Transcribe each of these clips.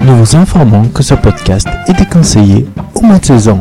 nous vous informons que ce podcast est déconseillé au moins de 16 ans.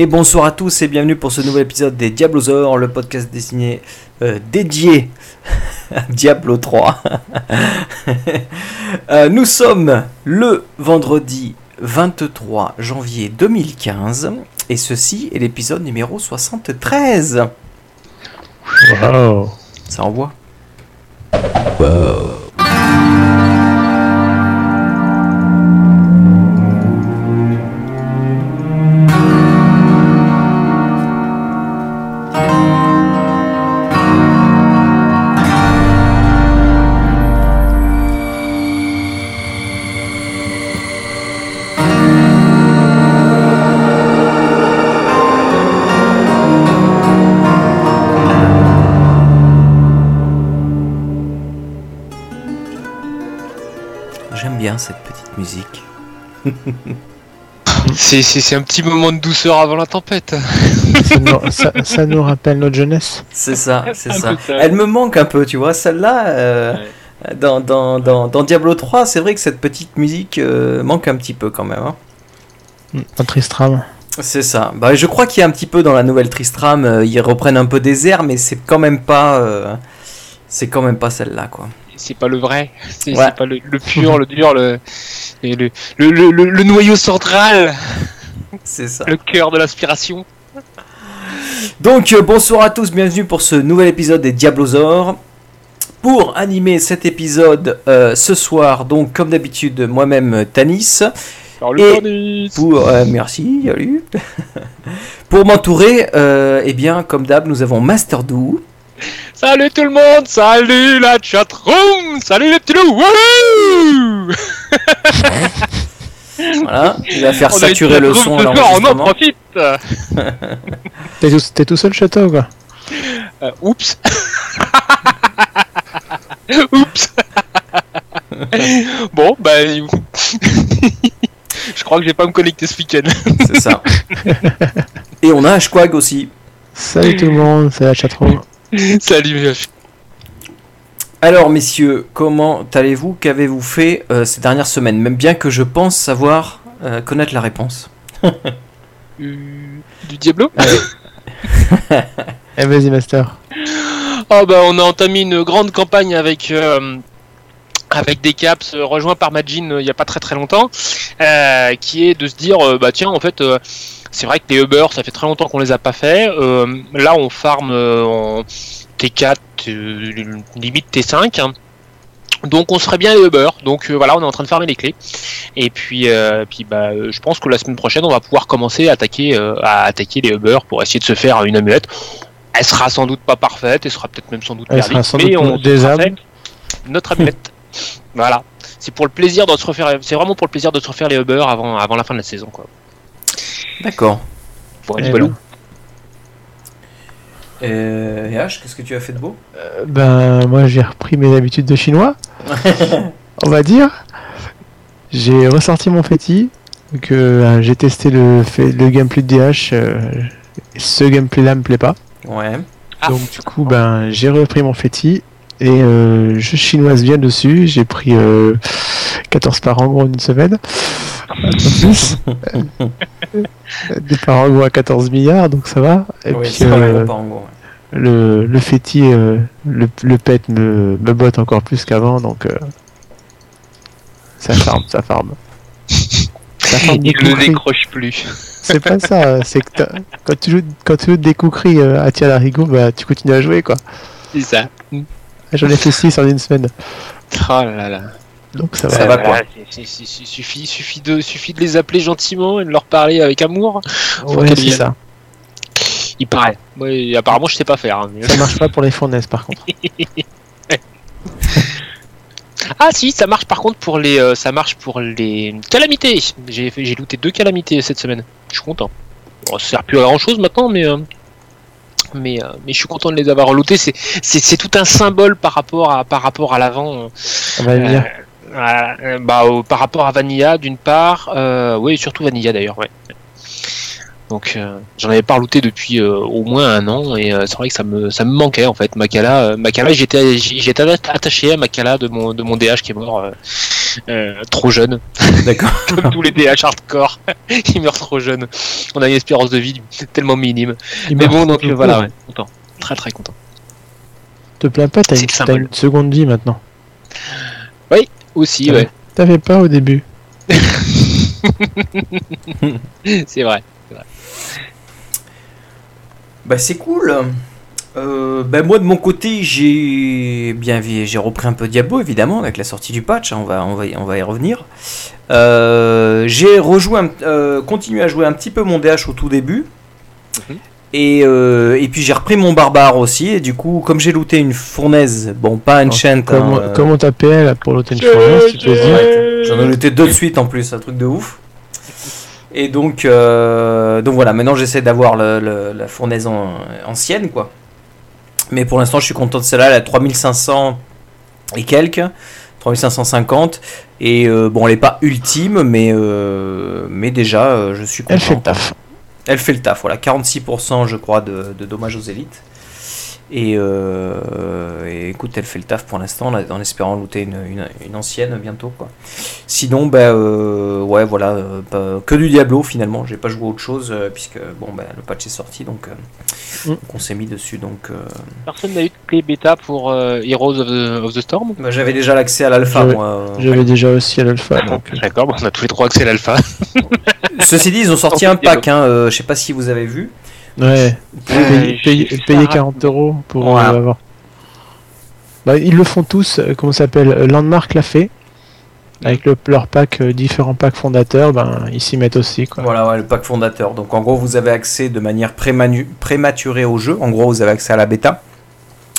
Et bonsoir à tous et bienvenue pour ce nouvel épisode des Diablosaures, le podcast dessiné euh, dédié à Diablo 3. Euh, nous sommes le vendredi 23 janvier 2015 et ceci est l'épisode numéro 73. Wow. Ça envoie J'aime C'est, c'est, c'est un petit moment de douceur avant la tempête. ça, nous, ça- ça nous rappelle notre jeunesse. C'est ça, c'est ça. Elle me manque un peu, tu vois. Celle-là, euh, dans, dans, dans, dans Diablo 3, c'est vrai que cette petite musique euh, manque un petit peu quand même. hein. Un Tristram. C'est ça. Bah, je crois qu'il y a un petit peu dans la nouvelle Tristram, euh, ils reprennent un peu des airs, mais c'est quand même pas, euh, c'est quand même pas celle-là, quoi. C'est pas le vrai. C'est, Ouais. pas le, le pur, le dur, le, le, le, le, le- le noyau central, C'est ça. le cœur de l'inspiration. Donc euh, bonsoir à tous, bienvenue pour ce nouvel épisode des Diablosaures. Pour animer cet épisode euh, ce soir, donc comme d'habitude, moi-même euh, Tanis. Alors Et- le cornice. Pour euh, merci, salut. pour m'entourer, euh, eh bien comme d'hab, nous avons Master Do. Salut tout le monde, salut la chatroom, salut les petits loups. Wouhou Voilà, il va faire On a saturer une le chatroom son à ce soir, on en profite. T'es tout, t'es tout seul, château, quoi Euh, oups. oups. bon, bah. Je crois que je vais pas me connecter ce week-end. C'est ça. Et on a Ashquag aussi. Salut tout le monde, c'est la chatroom. Salut. Alors messieurs, comment allez-vous? Qu'avez-vous fait euh, ces dernières semaines? Même bien que je pense savoir euh, connaître la réponse. Euh, du Diablo? Eh, vas-y, Master. Oh bah on a entamé une grande campagne avec euh, avec des caps euh, rejoints par Majin euh, il y a pas très très longtemps euh, qui est de se dire euh, bah tiens en fait euh, c'est vrai que les Uber ça fait très longtemps qu'on les a pas fait. Euh, là on farm euh, en T4 euh, limite T5 hein. donc on serait bien les Uber. Donc euh, voilà on est en train de farmer les clés. Et puis euh, puis bah euh, je pense que la semaine prochaine on va pouvoir commencer à attaquer à attaquer les Uber pour essayer de se faire une amulette. Elle sera sans doute pas parfaite, elle sera peut-être même sans doute Elle perdue, sera sans mais doute on fait notre amulette. voilà, c'est pour le plaisir de se refaire, c'est vraiment pour le plaisir de se refaire les Uber avant, avant la fin de la saison quoi. D'accord. Pour être Eh voilà. ben. Euh, et H, qu'est-ce que tu as fait de beau Euh, Ben, moi, j'ai repris mes habitudes de chinois, on va dire. J'ai ressorti mon féti. Donc, euh, j'ai testé le, fait- le gameplay de DH. euh, ce gameplay-là me plaît pas. Ouais. Ah. Donc, du coup, ben, j'ai repris mon féti. Et euh, je chinoise bien dessus. J'ai pris euh, 14 par en gros une semaine. Des par en gros à 14 milliards, donc ça va. Et Oui, puis euh, en gros. le, le féti, euh, le, le pet me, me botte encore plus qu'avant, donc euh, ça farme, ça farme. Ça farme Il ne décroche plus. C'est pas ça, c'est que quand tu joues, quand tu joues des coucris euh, à tir larigot, bah tu continues à jouer quoi. C'est ça. J'en ai fait 6 en une semaine, Oh là là. donc ça Ça va. va, Ouais, quoi. voilà, c'est- c'est- c'est- suffit, suffit, de, suffit de les appeler gentiment et de leur parler avec amour. faut Ouais, c'est ça. Il paraît. Ouais, apparemment, je sais pas faire. hein, mais- Ça marche pas pour les fournaises par contre. Ah si, ça marche par contre pour les, euh, ça marche pour les calamités. J'ai looté deux calamités cette semaine. Je suis content. Bon, ça sert plus à grand chose maintenant, mais euh, mais euh, mais je suis content de les avoir lootés. C'est c'est c'est tout un symbole par rapport à par rapport à l'avant. euh, On va venir. euh, bah, par rapport à Vanilla d'une part, euh, oui surtout Vanilla d'ailleurs, ouais. Donc euh, j'en avais pas looté depuis euh, au moins un an et euh, c'est vrai que ça me ça me manquait en fait. Makala, euh, Makala j'étais j'étais attaché à Makala de mon de mon DH qui est mort trop jeune, D'accord. comme tous les DH hardcore, il meurt trop jeune. On a une espérance de vie tellement minime. Il Mais bon donc euh, voilà, ouais, content, très très content. Te plains pas, t'as une, une seconde vie maintenant. Aussi Ouais. ouais, T'avais pas au début. c'est vrai. Bah c'est cool. Euh, bah moi de mon côté j'ai bien j'ai repris un peu Diablo évidemment avec la sortie du patch. hein, on va on va y, on va y revenir. Euh, j'ai rejoué un- euh, continué à jouer un petit peu mon DH au tout début. Mhm. Et, euh, et puis j'ai repris mon barbare aussi et du coup comme j'ai looté une fournaise bon pas Comment, hein, euh, comment ta PL pour l'autre une fournaise, tu dire Ouais, J'en ai looté deux de suite en plus, un truc de ouf. Et donc, euh, donc voilà, maintenant j'essaie d'avoir la fournaise en- ancienne, quoi. Mais pour l'instant, je suis content de celle-là, elle à 3500 et quelques, 3550. Et euh, bon, elle est pas ultime, mais, euh, mais déjà, euh, je suis content. Elle fait le taf. Elle fait le taf, voilà, 46% je crois de, de dommages aux élites. Et, euh, et écoute, elle fait le taf pour l'instant, en- espérant looter une, une, une ancienne bientôt. quoi. Sinon, bah, euh, ouais, voilà, euh, pas- que du Diablo finalement. J'ai pas joué à autre chose, euh, puisque bon, bah, le patch est sorti, donc, euh, Mm. donc on s'est mis dessus. Donc, euh, Personne n'a eu de clé bêta pour euh, Heroes of the, of the Storm? Bah, j'avais déjà l'accès à l'alpha, J'avais- moi. euh. J'avais déjà aussi à l'alpha, donc. euh, D'accord, bon, on a tous les trois accès à l'alpha. Ceci dit, ils ont sorti un pack, hein, euh, je sais pas si vous avez vu. Ouais, Euh, payer, j'ai payer- vu ça payer rapidement. 40 euros pour Voilà. euh, avoir. Bah, ils le font tous, euh, comment ça s'appelle Landmark l'a fait. Avec le- leur pack, euh, différents packs fondateurs, ben ils s'y mettent aussi quoi. Voilà, ouais, le pack fondateur. Donc en gros, vous avez accès de manière prématurée au jeu. En gros, vous avez accès à la bêta.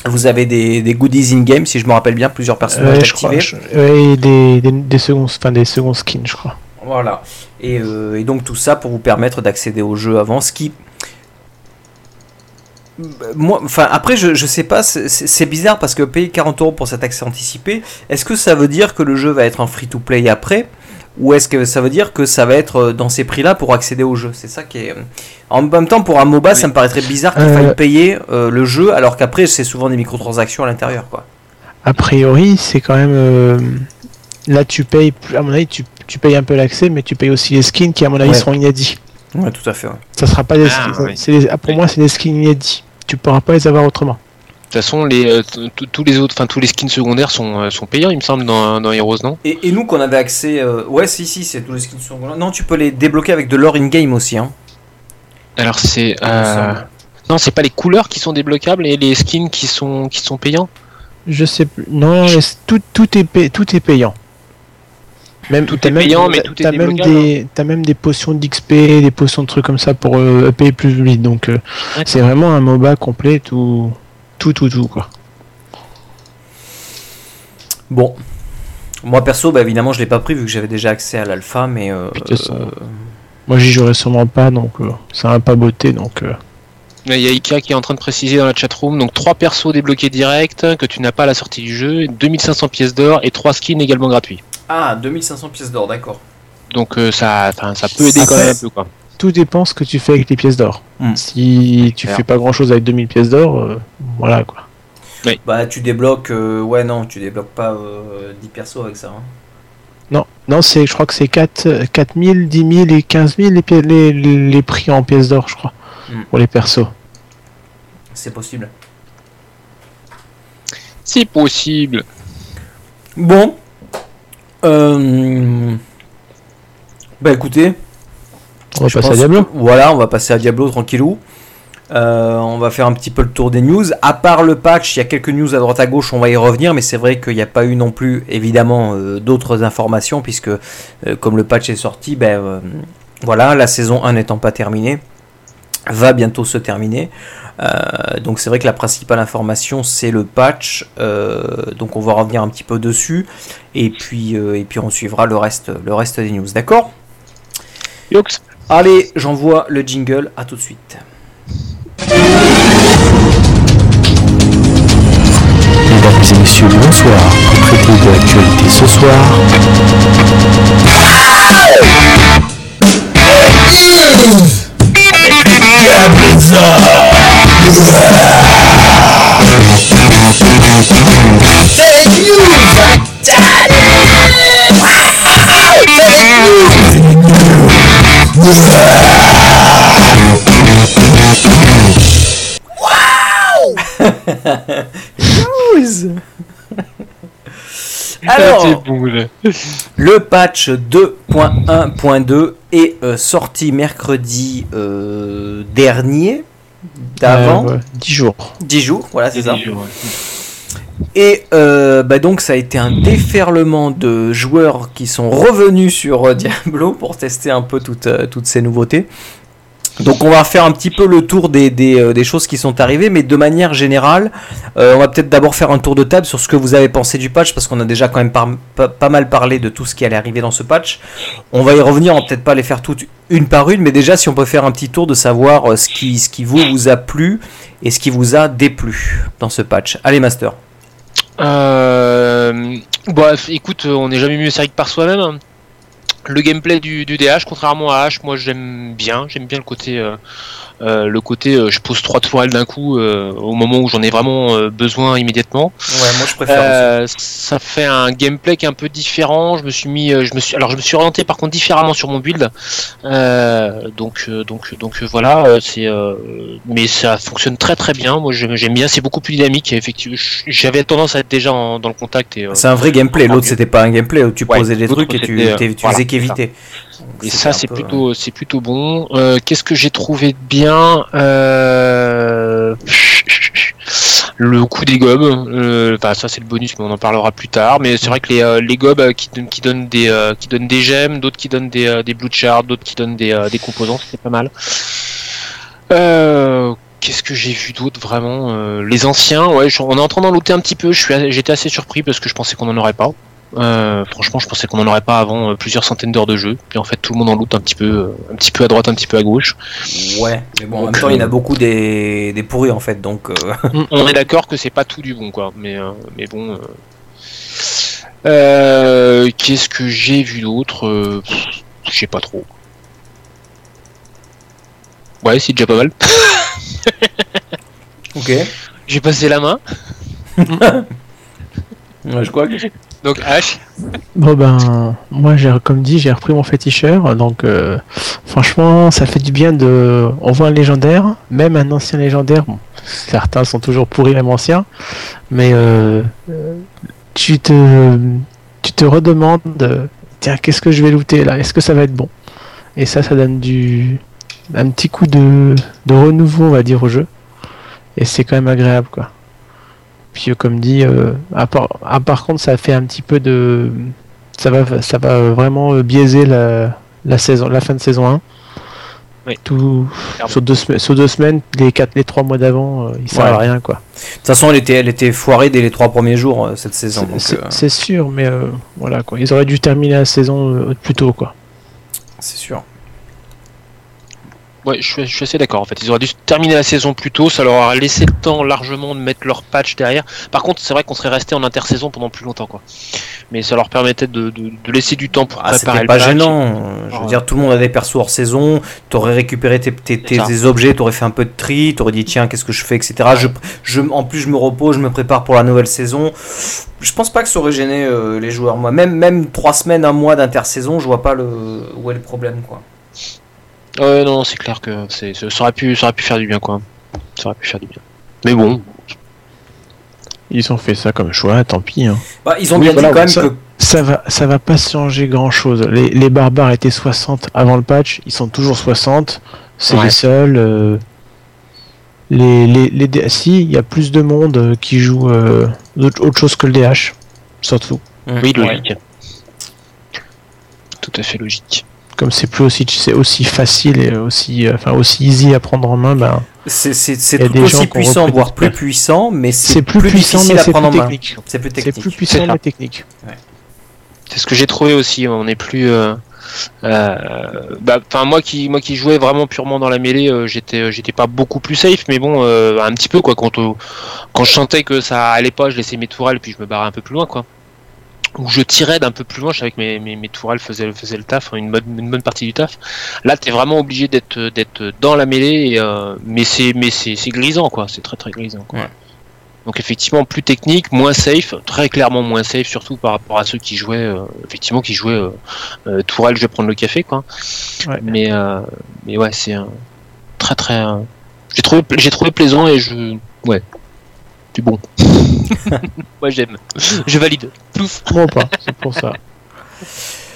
Vous avez des, des goodies in-game, si je me rappelle bien, plusieurs personnages Ouais, je crois. je- et des, des, des seconds, enfin des seconds skins, je crois. Voilà. Et, et donc tout ça pour vous permettre d'accéder au jeu avant, ce qui... Moi, enfin après je, je sais pas, c'est- bizarre parce que payer 40 euros pour cet accès anticipé, est-ce que ça veut dire que le jeu va être en free to play après ou est-ce que ça veut dire que ça va être euh, dans ces prix-là pour accéder au jeu? C'est ça qui est. En même temps, pour un MOBA, ça me paraîtrait bizarre qu'il Euh. faille payer euh, le jeu alors qu'après c'est souvent des microtransactions à l'intérieur, quoi. A priori, c'est quand même. euh, Là, tu payes, plus- à mon avis, tu, tu payes un peu l'accès, mais tu payes aussi les skins qui, à mon avis, Ouais. seront inédits. Ouais, tout à fait. ouais. Ça sera pas des skins. ah, pour moi, c'est des skins inédits. Tu pourras pas les avoir autrement. De toute façon, les, euh, tous les autres, enfin tous les skins secondaires sont, euh, sont payants, il me semble, dans, dans Heroes, non? Et, et nous qu'on avait accès, euh, ouais, si, si, c'est tous les skins sont. Non, tu peux les débloquer avec de l'or in-game aussi, hein. Alors c'est, euh, non, c'est pas les couleurs qui sont débloquables et les skins qui sont qui sont payants? Je sais plus. Non, tout, tout, est pay- tout est payant. Même, Tout t'as est même- payant, mais t'as- tout est même des, t'as même des potions d'XP, des potions de trucs comme ça pour euh, payer plus vite. Donc, euh, c'est vraiment un MOBA complet, tout, tout, tout, tout quoi. Bon. Moi perso, bah, évidemment, je l'ai pas pris vu que j'avais déjà accès à l'alpha, mais. euh, euh, Moi, j'y jouerai sûrement pas, donc euh, ça va pas beauté. Donc, euh, Il y a Ika qui est en train de préciser dans la chatroom, donc trois persos débloqués direct que tu n'as pas à la sortie du jeu, 2500 pièces d'or et trois skins également gratuits. Ah, 2500 pièces d'or, d'accord. Donc euh, ça, ça peut aider Après- quand même un peu quoi. tout dépend ce que tu fais avec les pièces d'or. Hmm. Si tu Clair. fais pas grand chose avec 2000 pièces d'or, euh, voilà quoi. Bah, tu débloques. euh, ouais, non, tu débloques pas euh, 10 persos avec ça. hein. Non, non, c'est, je crois que c'est 4, 4000, 10 000 et 15 000 les, les, les prix en pièces d'or, je crois, Hmm. pour les persos. C'est possible. C'est possible. Bon. Euh... Bah écoutez, On va passer à Diablo. que- voilà, on va passer à Diablo tranquillou. Euh, on va faire un petit peu le tour des news. À part le patch, il y a quelques news à droite à gauche, on va y revenir, mais c'est vrai qu'il n'y a pas eu non plus, évidemment, euh, d'autres informations, puisque euh, comme le patch est sorti, ben euh, voilà, la saison 1 n'étant pas terminée, va bientôt se terminer. Euh, donc c'est vrai que la principale information c'est le patch, Euh, donc on va revenir un petit peu dessus, et puis, euh, et puis on suivra le reste, le reste des news, d'accord? Yox. Allez, j'envoie le jingle, à tout de suite. Mesdames et messieurs, bonsoir. Pour traiter de l'actualité ce soir, Venganza! Take you back, Daddy! Wow! Take you! Wow! Coisa! là. le patch 2.1.2 est euh, sorti mercredi euh, dernier, d'avant, Euh, ouais, 10 jours. 10 jours, voilà c'est ça. Ouais. Et euh, bah donc ça a été un déferlement de joueurs qui sont revenus sur euh, Diablo pour tester un peu toutes, euh, toutes ces nouveautés. Donc on va faire un petit peu le tour des, euh, choses qui sont arrivées, mais de manière générale, euh, on va peut-être d'abord faire un tour de table sur ce que vous avez pensé du patch, parce qu'on a déjà quand même pas, mal parlé de tout ce qui allait arriver dans ce patch. On va y revenir, on va peut-être pas les faire toutes une par une, mais déjà si on peut faire un petit tour de savoir euh, ce qui, vous, a plu et ce qui vous a déplu dans ce patch. Allez Master. Euh, bah, écoute, on n'est jamais mieux servi que par soi-même. Le gameplay du, DH, contrairement à H, moi j'aime bien, j'aime bien le côté, euh, euh, le côté, euh, je pose trois tourelles d'un coup euh, au moment où j'en ai vraiment euh, besoin immédiatement. Ouais, moi je préfère. Euh, ça fait un gameplay qui est un peu différent. Je me suis mis, je me suis, alors je me suis orienté par contre différemment sur mon build. Euh, donc, donc, donc voilà, c'est, euh, mais ça fonctionne très très bien. Moi j'aime bien, c'est beaucoup plus dynamique. Et effectivement, j'avais tendance à être déjà en- dans le contact et, euh, C'est un vrai gameplay. L'autre c'était pas un gameplay où tu Ouais, posais des trucs et tu, euh, voilà, faisais qu'éviter. Et ça, c'est plutôt, c'est plutôt bon. Euh, Qu'est-ce que j'ai trouvé de bien euh... Le coup des gobs. euh, Enfin, ça, c'est le bonus, mais on en parlera plus tard. Mais c'est vrai que les, les gobs euh, qui, donnent- qui donnent des, qui donnent des gemmes, d'autres qui donnent des, des blue shards, d'autres qui donnent des, des composants, c'est pas mal. Euh, Qu'est-ce que j'ai vu d'autre vraiment Euh, Les anciens, ouais, je- on est en train d'en looter un petit peu. Je suis, j'étais assez surpris parce que je pensais qu'on en aurait pas. Euh, franchement, je pensais qu'on en aurait pas avant euh, plusieurs centaines d'heures de jeu. Puis en fait, tout le monde en loot un petit peu, euh, un petit peu à droite, un petit peu à gauche. Ouais, mais bon, en même temps, il y en a beaucoup des, des pourris en fait, donc. euh, On est d'accord que c'est pas tout du bon, quoi. Mais, euh, mais bon. euh. Qu'est-ce que j'ai vu d'autre Je sais pas trop. Ouais, c'est déjà pas mal. Ok. J'ai passé la main. Ouais, je crois que. Donc H. Bon ben, moi j'ai comme dit, j'ai repris mon féticheur, donc euh, franchement ça fait du bien de. On voit un légendaire, même un ancien légendaire. Bon, certains sont toujours pourris même anciens, mais euh, tu te tu te redemandes, tiens qu'est-ce que je vais looter là? Est-ce que ça va être bon? Et ça, ça donne du un petit coup de de renouveau on va dire au jeu, et c'est quand même agréable quoi. Puis comme dit, euh, à, part, à par contre, ça fait un petit peu de, ça va, ça va vraiment euh, biaiser la, la saison, la fin de saison 1. Oui. Tout sur deux, semaines- sur deux semaines, les quatre, les trois mois d'avant, euh, il servent Ouais. à rien quoi. De toute façon, elle était, elle était foirée dès les trois premiers jours euh, cette saison. C'est euh, sûr, mais euh, voilà quoi. Ils auraient dû terminer la saison plus tôt quoi. c'est sûr. Ouais, je suis, je suis assez d'accord. En fait, ils auraient dû terminer la saison plus tôt. Ça leur aurait laissé le temps largement de mettre leur patch derrière. Par contre, c'est vrai qu'on serait resté en intersaison pendant plus longtemps, quoi. mais ça leur permettait de, de- de laisser du temps pour Ah, préparer le pas patch. gênant. Je veux dire, tout le monde a des persos hors saison. T'aurais récupéré tes, tes, tes- objets, t'aurais fait un peu de tri, t'aurais dit tiens, qu'est-ce que je fais, etc. Je, je, en plus, je me repose, je me prépare pour la nouvelle saison. Je pense pas que ça aurait gêné euh, les joueurs. Moi, même même trois semaines, un mois d'intersaison, je vois pas le où est le problème, quoi. Ouais, non, c'est clair que c'est, ça aurait pu, ça aurait pu faire du bien, quoi. Ça aurait pu faire du bien. Mais bon, Ils ont fait ça comme choix, tant pis. hein. Bah, ils ont Oui, bien voilà, dit quand même ça- que Ça va, ça va pas changer grand chose. Les, les barbares étaient 60 avant le patch, ils sont toujours 60. C'est Ouais. les seuls. euh, les, les, les D- si, il y a plus de monde euh, qui joue euh, autre, chose que le DH, surtout. oui, Ouais. logique. Tout à fait logique. Comme c'est plus aussi, c'est aussi facile et aussi, euh, enfin aussi easy à prendre en main, ben, c'est aussi puissant, voire plus puissant, mais c'est plus, puissant, difficile mais c'est plus en main. technique. C'est plus C'est technique. plus C'est puissant, ça. mais technique. C'est ce que j'ai trouvé aussi. On est plus. euh, euh, bah, enfin moi qui moi qui jouais vraiment purement dans la mêlée, euh, j'étais j'étais pas beaucoup plus safe, mais bon, euh, un petit peu quoi. Quand euh, quand je sentais que ça allait pas, je laissais mes tourelles puis je me barrais un peu plus loin quoi. Ou je tirais d'un peu plus loin, je savais que mes, mes, mes tourelles faisaient, faisaient le taf, hein, une bonne, une bonne partie du taf. Là, t'es vraiment obligé d'être d'être dans la mêlée, et, euh, mais c'est mais c'est c'est grisant quoi. C'est très très grisant. Quoi. Ouais. Donc effectivement plus technique, moins safe, très clairement moins safe, surtout par rapport à ceux qui jouaient, euh, effectivement qui jouaient euh, euh, Tourelle, je vais prendre le café quoi. Ouais. Mais euh, mais ouais c'est un très très, j'ai trouvé j'ai trouvé plaisant et je ouais bon. ouais j'aime, je valide. Plouf. Moi pas, c'est pour ça.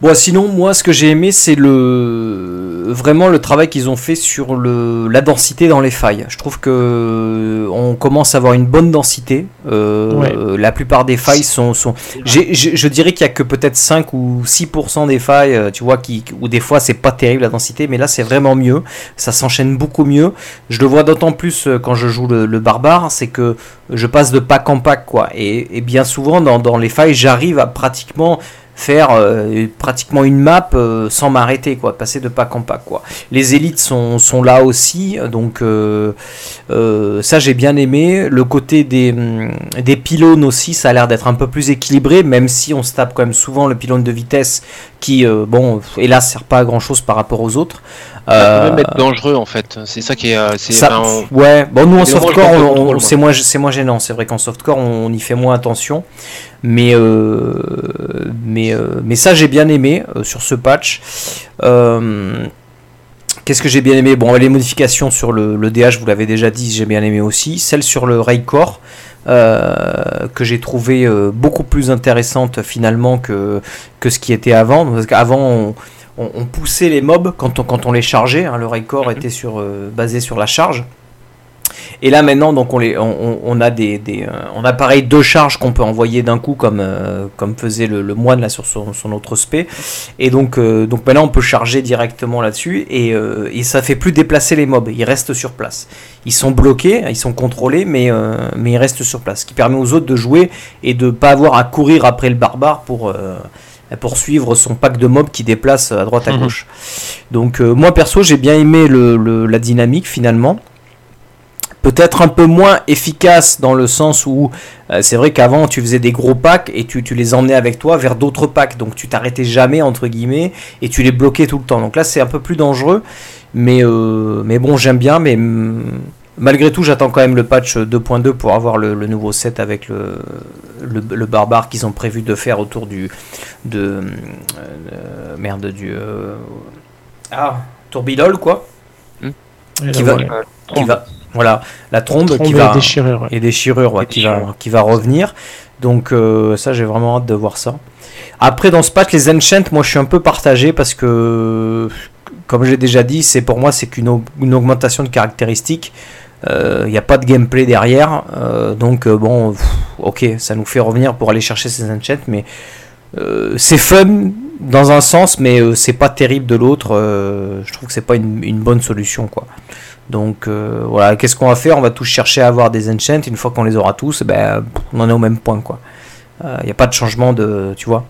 Bon, sinon, moi, ce que j'ai aimé, c'est le vraiment le travail qu'ils ont fait sur le la densité dans les failles. Je trouve que on commence à avoir une bonne densité. Euh, Ouais. La plupart des failles sont, sont... Je dirais qu'il y a que peut-être 5 ou 6% des failles, euh, tu vois, qui où des fois c'est pas terrible la densité, mais là c'est vraiment mieux. Ça s'enchaîne beaucoup mieux. Je le vois d'autant plus euh, quand je joue le, le barbare, c'est que je passe de pack en pack, quoi. Et, et bien souvent dans, dans les failles, j'arrive à pratiquement faire euh, pratiquement une map euh, sans m'arrêter quoi passer de pack en pack quoi. Les élites sont, là aussi donc euh, ça j'ai bien aimé. Le côté des, hum, des pylônes aussi ça a l'air d'être un peu plus équilibré même si on se tape quand même souvent le pylône de vitesse qui bon hélas sert pas à grand chose par rapport aux autres Ça peut Euh, même être dangereux en fait. C'est ça qui est. euh, ça- on- ouais, bon nous en softcore, on- on- c'est moins, gênant. C'est vrai qu'en softcore, on, y fait moins attention, mais euh, mais euh, mais ça j'ai bien aimé euh, sur ce patch. Euh, Qu'est-ce que j'ai bien aimé? Bon, les modifications sur le, le DH, vous l'avez déjà dit, j'ai bien aimé aussi. Celle sur le Raycore, euh, que j'ai trouvé euh, beaucoup plus intéressante finalement que, que ce qui était avant. Parce qu'avant, on, on- on poussait les mobs quand on, quand on les chargeait. hein. le Raycore était sur, euh, basé sur la charge. Et là maintenant, donc on, les, on, on- on a des, des, euh, on a pareil deux charges qu'on peut envoyer d'un coup comme, euh, comme faisait le, le moine là sur son, son autre spé. Et donc, euh, donc maintenant on peut charger directement là-dessus et, et ça fait plus déplacer les mobs. Ils restent sur place. Ils sont bloqués, ils sont contrôlés, mais, mais ils restent sur place. Ce qui permet aux autres de jouer et de pas avoir à courir après le barbare pour pour suivre son pack de mobs qui déplace à droite à Mhm. gauche. Donc euh, moi perso j'ai bien aimé le, le- la dynamique finalement. Peut-être un peu moins efficace dans le sens où euh, c'est vrai qu'avant tu faisais des gros packs et tu, tu les emmenais avec toi vers d'autres packs. Donc tu t'arrêtais jamais entre guillemets et tu les bloquais tout le temps. Donc là c'est un peu plus dangereux. Mais, euh, mais bon j'aime bien. Mais hum, malgré tout j'attends quand même le patch 2.2 pour avoir le, le nouveau set avec le, le, le barbare qu'ils ont prévu de faire autour du... De, euh, merde du... euh, ah tourbillol quoi. Et Qui va- voilà. Qui va, voilà, la trombe, Trombe qui et va déchirure, ouais. et déchirure, ouais, Et qui va déchirure. qui va revenir. Donc euh, ça j'ai vraiment hâte de voir ça. Après dans ce patch les enchants, moi je suis un peu partagé parce que comme j'ai déjà dit, c'est pour moi c'est qu'une au- une augmentation de caractéristiques. Il n'y a pas de gameplay derrière, euh, donc euh, bon, ok, ça nous fait revenir pour aller chercher ces enchants, mais euh, c'est fun dans un sens, mais euh, c'est pas terrible de l'autre. euh, je trouve que c'est pas une, bonne solution, quoi. Donc euh, voilà, qu'est-ce qu'on va faire? On va tous chercher à avoir des enchants. Une fois qu'on les aura tous, ben, on en est au même point, quoi. Il n'y a pas de changement de, tu vois.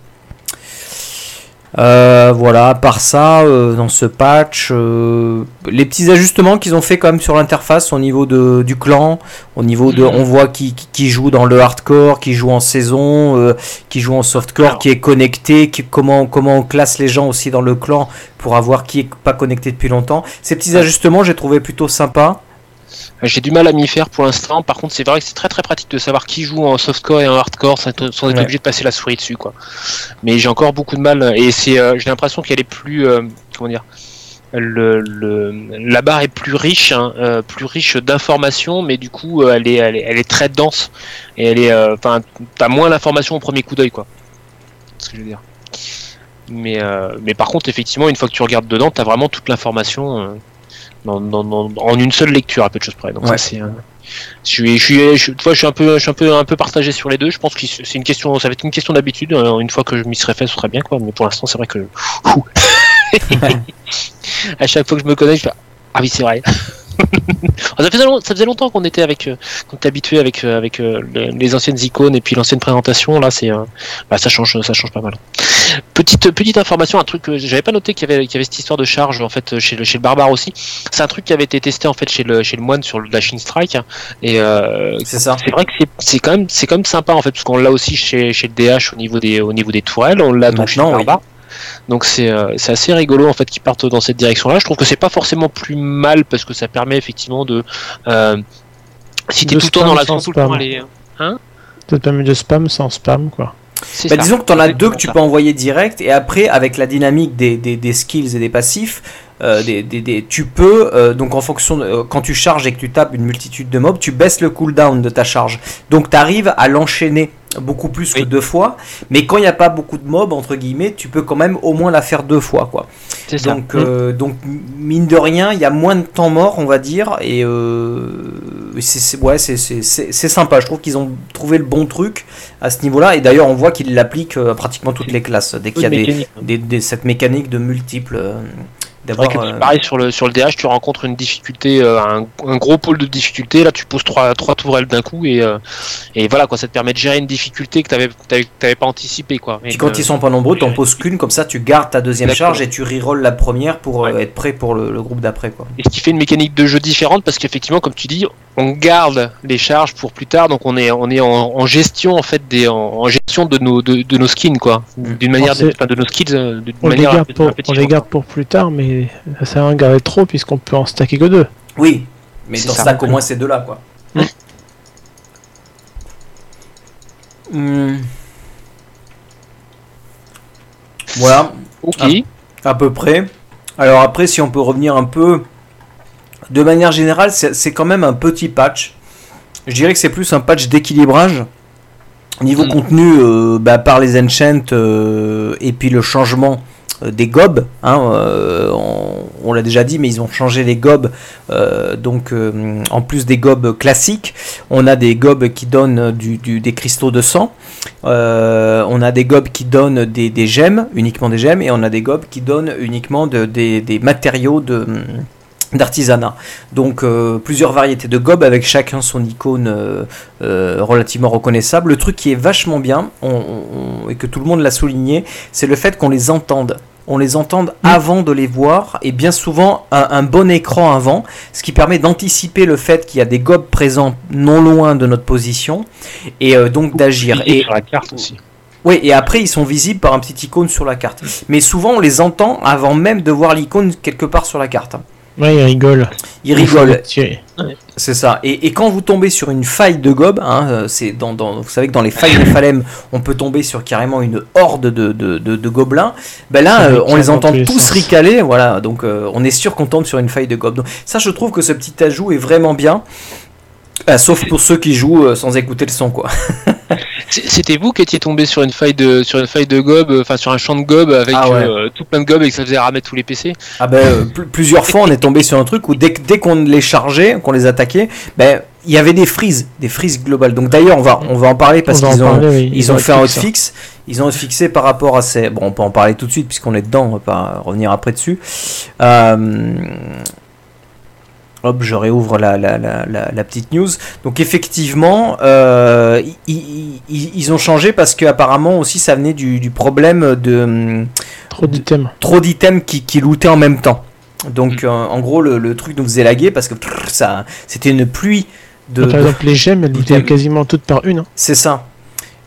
Euh, voilà, à part ça, euh, dans ce patch, euh, les petits ajustements qu'ils ont fait quand même sur l'interface au niveau de, du clan, au niveau de, Mhm. on voit qui, qui, joue dans le hardcore, qui joue en saison, euh, qui joue en softcore, Alors. qui est connecté, qui, comment, comment on classe les gens aussi dans le clan pour avoir qui est pas connecté depuis longtemps. Ces petits ajustements, j'ai trouvé plutôt sympa. J'ai du mal à m'y faire pour l'instant. Par contre, c'est vrai que c'est très très pratique de savoir qui joue en softcore et en hardcore sans être, Ouais. obligé de passer la souris dessus, quoi. Mais j'ai encore beaucoup de mal et c'est, euh, j'ai l'impression qu'elle est plus, euh, comment dire, le, le- la barre est plus riche, hein, euh, plus riche d'informations, mais du coup, euh, elle est, elle est, elle est très dense et elle est, euh, enfin, t'as moins l'information au premier coup d'œil, quoi. C'est ce que je veux dire. Mais, euh, mais par contre, effectivement, une fois que tu regardes dedans, t'as vraiment toute l'information. Dans, dans- dans- en une seule lecture à peu de choses près. Donc Ouais. ça c'est. euh, je suis, je suis, je, je suis un peu, je suis un peu, un peu partagé sur les deux. Je pense que c'est une question, ça va être une question d'habitude. Euh, Une fois que je m'y serai fait, ce serait bien quoi. Mais pour l'instant, c'est vrai que. À chaque fois que je me connais, je fais ah oui c'est vrai. ça, faisait long- ça faisait longtemps qu'on était avec, euh, qu'on était habitué avec, euh, avec euh, les, anciennes icônes et puis l'ancienne présentation. Là, c'est, bah, ça change, ça change pas mal. Petite petite information, un truc que j'avais pas noté qu'il y avait qu'il y avait cette histoire de charge en fait chez le chez le barbare aussi. C'est un truc qui avait été testé en fait chez le chez le moine sur le Dashing Strike et euh, C'est ça. c'est vrai que c'est- c'est quand même c'est quand même sympa en fait parce qu'on l'a aussi chez chez le DH au niveau des au niveau des tourelles, on l'a donc chez le oui. Donc c'est euh, c'est assez rigolo en fait qu'ils partent dans cette direction-là. Je trouve que c'est pas forcément plus mal parce que ça permet effectivement de euh, si t'es De tout le temps dans l'action sans tout le temps spam. aller Ça te permet de spam sans spam, quoi. Bah, disons que tu en as deux que tu peux envoyer direct et après avec la dynamique des, des, des skills et des passifs euh, des, des, des- tu peux euh, donc en fonction de, euh, quand tu charges et que tu tapes une multitude de mobs tu baisses le cooldown de ta charge. Donc tu arrives à l'enchaîner beaucoup plus que deux fois mais quand il n'y a pas beaucoup de mobs entre guillemets tu peux quand même au moins la faire deux fois quoi. Donc, donc mine de rien, il y a moins de temps mort, on va dire, et c'est ouais, sympa. Je trouve qu'ils ont trouvé le bon truc à ce niveau-là, et d'ailleurs, on voit qu'ils l'appliquent à pratiquement toutes les classes. Dès qu'il y a des- des- cette mécanique de multiples. Euh, D'avoir. que euh, pareil sur le sur le DH, tu rencontres une difficulté, euh, un, un gros pôle de difficulté. Là, tu poses trois trois tourelles d'un coup et euh, et voilà quoi, ça te permet de gérer une difficulté que t'avais t'avais t'avais pas anticipé quoi. Et puis quand ils sont pas nombreux, t'en poses qu'une, comme ça tu gardes ta deuxième charge et tu rerolls la première pour Ouais. être prêt pour le, le groupe d'après. quoi. Et ce qui fait une mécanique de jeu différente parce qu'effectivement, comme tu dis, on garde les charges pour plus tard, donc on est on est en, en gestion en fait des en, en gestion de nos de, de nos skins quoi, Mm. d'une manière de nos skills d'une On les, manière garde pour, on les garde pour plus tard, mais ça sert à rien de garder trop puisqu'on peut en stacker que deux. Oui, mais dans ça. stack au moins ces deux-là, quoi. Mm. Hmm. Voilà, Ok. à peu près. Alors après, si on peut revenir un peu, de manière générale, c'est quand même un petit patch. Je dirais que c'est plus un patch d'équilibrage. Niveau Mm. contenu, euh, bah, par les enchants euh, et puis le changement des gobs, hein, euh, on, l'a déjà dit, mais ils ont changé les gobs. euh, donc, euh, en plus des gobs classiques, on a des gobs qui donnent des cristaux de sang. Euh, on a des gobs qui donnent des, gemmes, uniquement des gemmes, et on a des gobs qui donnent uniquement de- des, des matériaux de d'artisanat. Donc euh, plusieurs variétés de gobs avec chacun son icône euh, euh, relativement reconnaissable. Le truc qui est vachement bien, on- on- et que tout le monde l'a souligné, c'est le fait qu'on les entende. On les entende avant de les voir et bien souvent un, un bon écran avant, ce qui permet d'anticiper le fait qu'il y a des gobs présents non loin de notre position et donc d'agir. Et Et sur la carte aussi. oui, et après ils sont visibles par un petit icône sur la carte. Mais souvent on les entend avant même de voir l'icône quelque part sur la carte. Ouais, il rigole. Ils rigolent. Tirer. C'est ça. Et, et quand vous tombez sur une faille de gob, hein, euh, c'est dans, dans- vous savez que dans les failles de Falem, on peut tomber sur carrément une horde de, de, de- de gobelins. Ben là, euh, on les entend tous sens. ricaler. Voilà, donc euh, on est sûr qu'on tombe sur une faille de gob. Donc, ça, je trouve que ce petit ajout est vraiment bien. Euh, sauf pour ceux qui jouent euh, sans écouter le son, quoi. C'était vous qui étiez tombé sur une faille de sur une faille de gob, euh, enfin sur un champ de gob avec Ah ouais. euh, tout plein de gob et que ça faisait ramer tous les PC. Ah ben, euh, pl- plusieurs fois, on est tombé sur un truc où dès, dès qu'on les chargeait, qu'on les attaquait, ben il y avait des frises, des frises globales. Donc d'ailleurs, on va, on va en parler parce On qu'ils ont, parler, oui. Ils ont fait un hotfix. Ils ont hotfixé par rapport à ces. Bon, on peut en parler tout de suite puisqu'on est dedans, on va pas revenir après dessus. Euh, Hop, je réouvre la, la, la, la, la petite news. Donc effectivement, euh, ils, ils- ils- ils ont changé parce que apparemment aussi ça venait du, du problème de, Trop d'items. trop d'items qui, qui lootaient en même temps. Donc euh, en gros le, le truc nous faisait laguer parce que ça c'était une pluie de, Par de- exemple, les gemmes, elles étaient quasiment toutes par une. hein. c'est ça.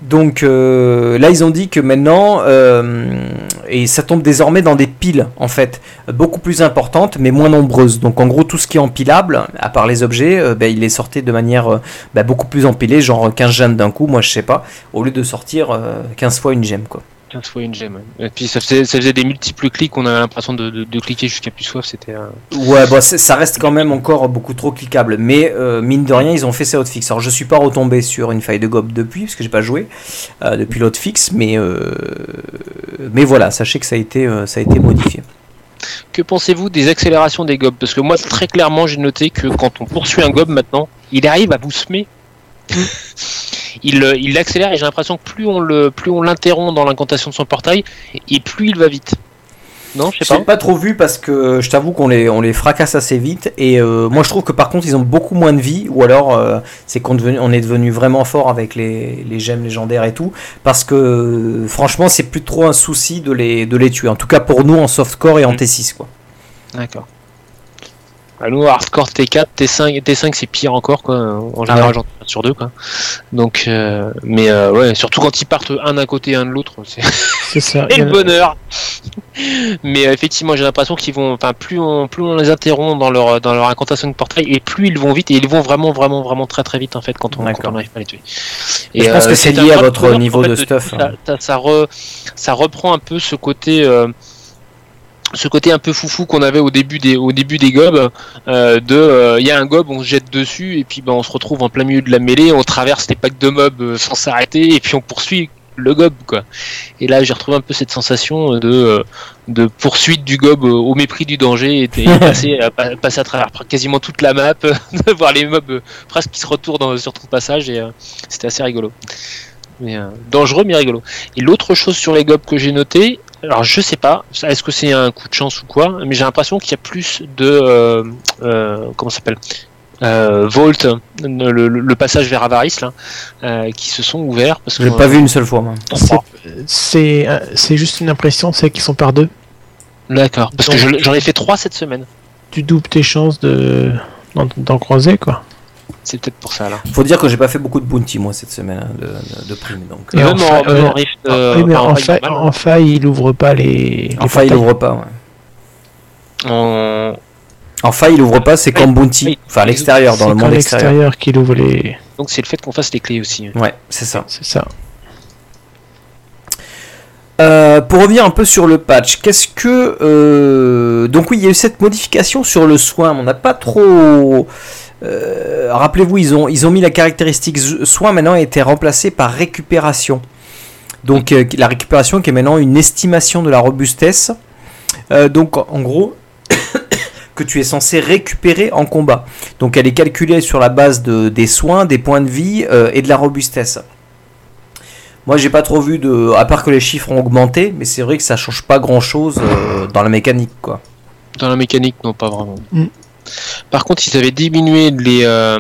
Donc euh, là ils ont dit que maintenant euh, et ça tombe désormais dans des piles en fait beaucoup plus importantes mais moins nombreuses. Donc en gros tout ce qui est empilable à part les objets, euh, ben, il est sorti de manière euh, ben, beaucoup plus empilée, genre 15 gemmes d'un coup, moi je sais pas, au lieu de sortir euh, 15 fois une gemme quoi. 15 fois une gemme. ouais. Et puis ça faisait, ça faisait des multiples clics, on avait l'impression de, de, de cliquer jusqu'à plus soif, c'était... euh, Ouais, bah, c'est- ça reste quand même encore beaucoup trop cliquable. Mais euh, mine de rien, ils ont fait ça hotfix. Alors, je suis pas retombé sur une faille de gob depuis, parce que j'ai pas joué euh, depuis l'hotfix, mais euh, mais voilà, sachez que ça a été ça a été modifié. Que pensez-vous des accélérations des gobs? Parce que moi, très clairement, j'ai noté que quand on poursuit un gob maintenant, il arrive à vous semer. il, euh, il accélère et j'ai l'impression que plus on le, plus on l'interrompt dans l'incantation de son portail, et plus il va vite. Non, je Je sais l'ai pas. pas trop vu parce que je t'avoue qu'on les on les fracasse assez vite et euh, moi je trouve que par contre ils ont beaucoup moins de vie ou alors euh, c'est qu'on devenu- on est devenu vraiment fort avec les, les gemmes légendaires et tout parce que franchement c'est plus trop un souci de les de les tuer en tout cas pour nous en softcore et en Mm. T6 quoi. D'accord. Bah, nous, hardcore T4, T5, T5 c'est pire encore, quoi. En général, Ah ouais. j'en sur deux, quoi. Donc, euh, mais euh, ouais, surtout quand ils partent un d'un côté et un de l'autre, c'est C'est ça. et le bonheur. Mais euh, effectivement, j'ai l'impression qu'ils vont, enfin, plus on, plus on les interrompt dans leur dans leur incantation de portail, et plus ils vont vite, et ils vont vraiment, vraiment, vraiment très, très vite en fait quand on n'arrive pas à les tuer. Je pense que c'est lié à votre niveau en fait, de stuff, coup, hein. Ça, ça, ça re- ça reprend un peu ce côté. Euh, ce côté un peu foufou qu'on avait au début des au début des gobs euh, de euh, il y a un gob on se jette dessus et puis ben on se retrouve en plein milieu de la mêlée on traverse les packs de mobs euh, sans s'arrêter et puis on poursuit le gob quoi. Et là j'ai retrouvé un peu cette sensation de euh, de poursuite du gob euh, au mépris du danger et de passer à, pa- passer à travers quasiment toute la map de voir les mobs euh, presque qui se retournent sur ton passage et euh, c'était assez rigolo. Mais euh, dangereux mais rigolo. Et l'autre chose sur les gobs que j'ai noté alors je sais pas, est-ce que c'est un coup de chance ou quoi, mais j'ai l'impression qu'il y a plus de euh, euh, comment ça s'appelle? Euh, Vault, le, le- le passage vers Avaris là, euh, qui se sont ouverts parce que Je l'ai pas vu une seule fois moi. C'est- C'est euh, juste une impression, c'est qu'ils sont par deux. D'accord. Parce que je j'en ai fait trois cette semaine. Tu doubles tes chances de d'en croiser quoi. C'est peut-être pour ça là. Faut dire que j'ai pas fait beaucoup de bounty moi cette semaine hein, de, de, de primes donc. Et en fa- euh, en Rift, euh, oui, mais en, Rift fa- normal, en faille, il ouvre pas les. En faille il ouvre pas. Ouais. en- En faille il ouvre pas, c'est comme bounty, enfin à l'extérieur dans le monde extérieur. l'extérieur qu'il ouvre les. Donc c'est le fait qu'on fasse les clés aussi. Ouais, c'est ça. C'est ça. Euh, pour revenir un peu sur le patch, qu'est-ce que euh, donc oui, il y a eu cette modification sur le soin, mais on n'a pas trop. Euh, Rappelez-vous, ils ont ils ont mis la caractéristique soin maintenant a été remplacée par récupération. Donc euh, la récupération qui est maintenant une estimation de la robustesse. Euh, donc en gros que tu es censé récupérer en combat. Donc elle est calculée sur la base de, des soins, des points de vie euh, et de la robustesse. Moi, j'ai pas trop vu de. À part que les chiffres ont augmenté, mais c'est vrai que ça change pas grand chose dans la mécanique, quoi. Dans la mécanique, non, pas vraiment. Mm. Par contre, ils avaient diminué les, euh,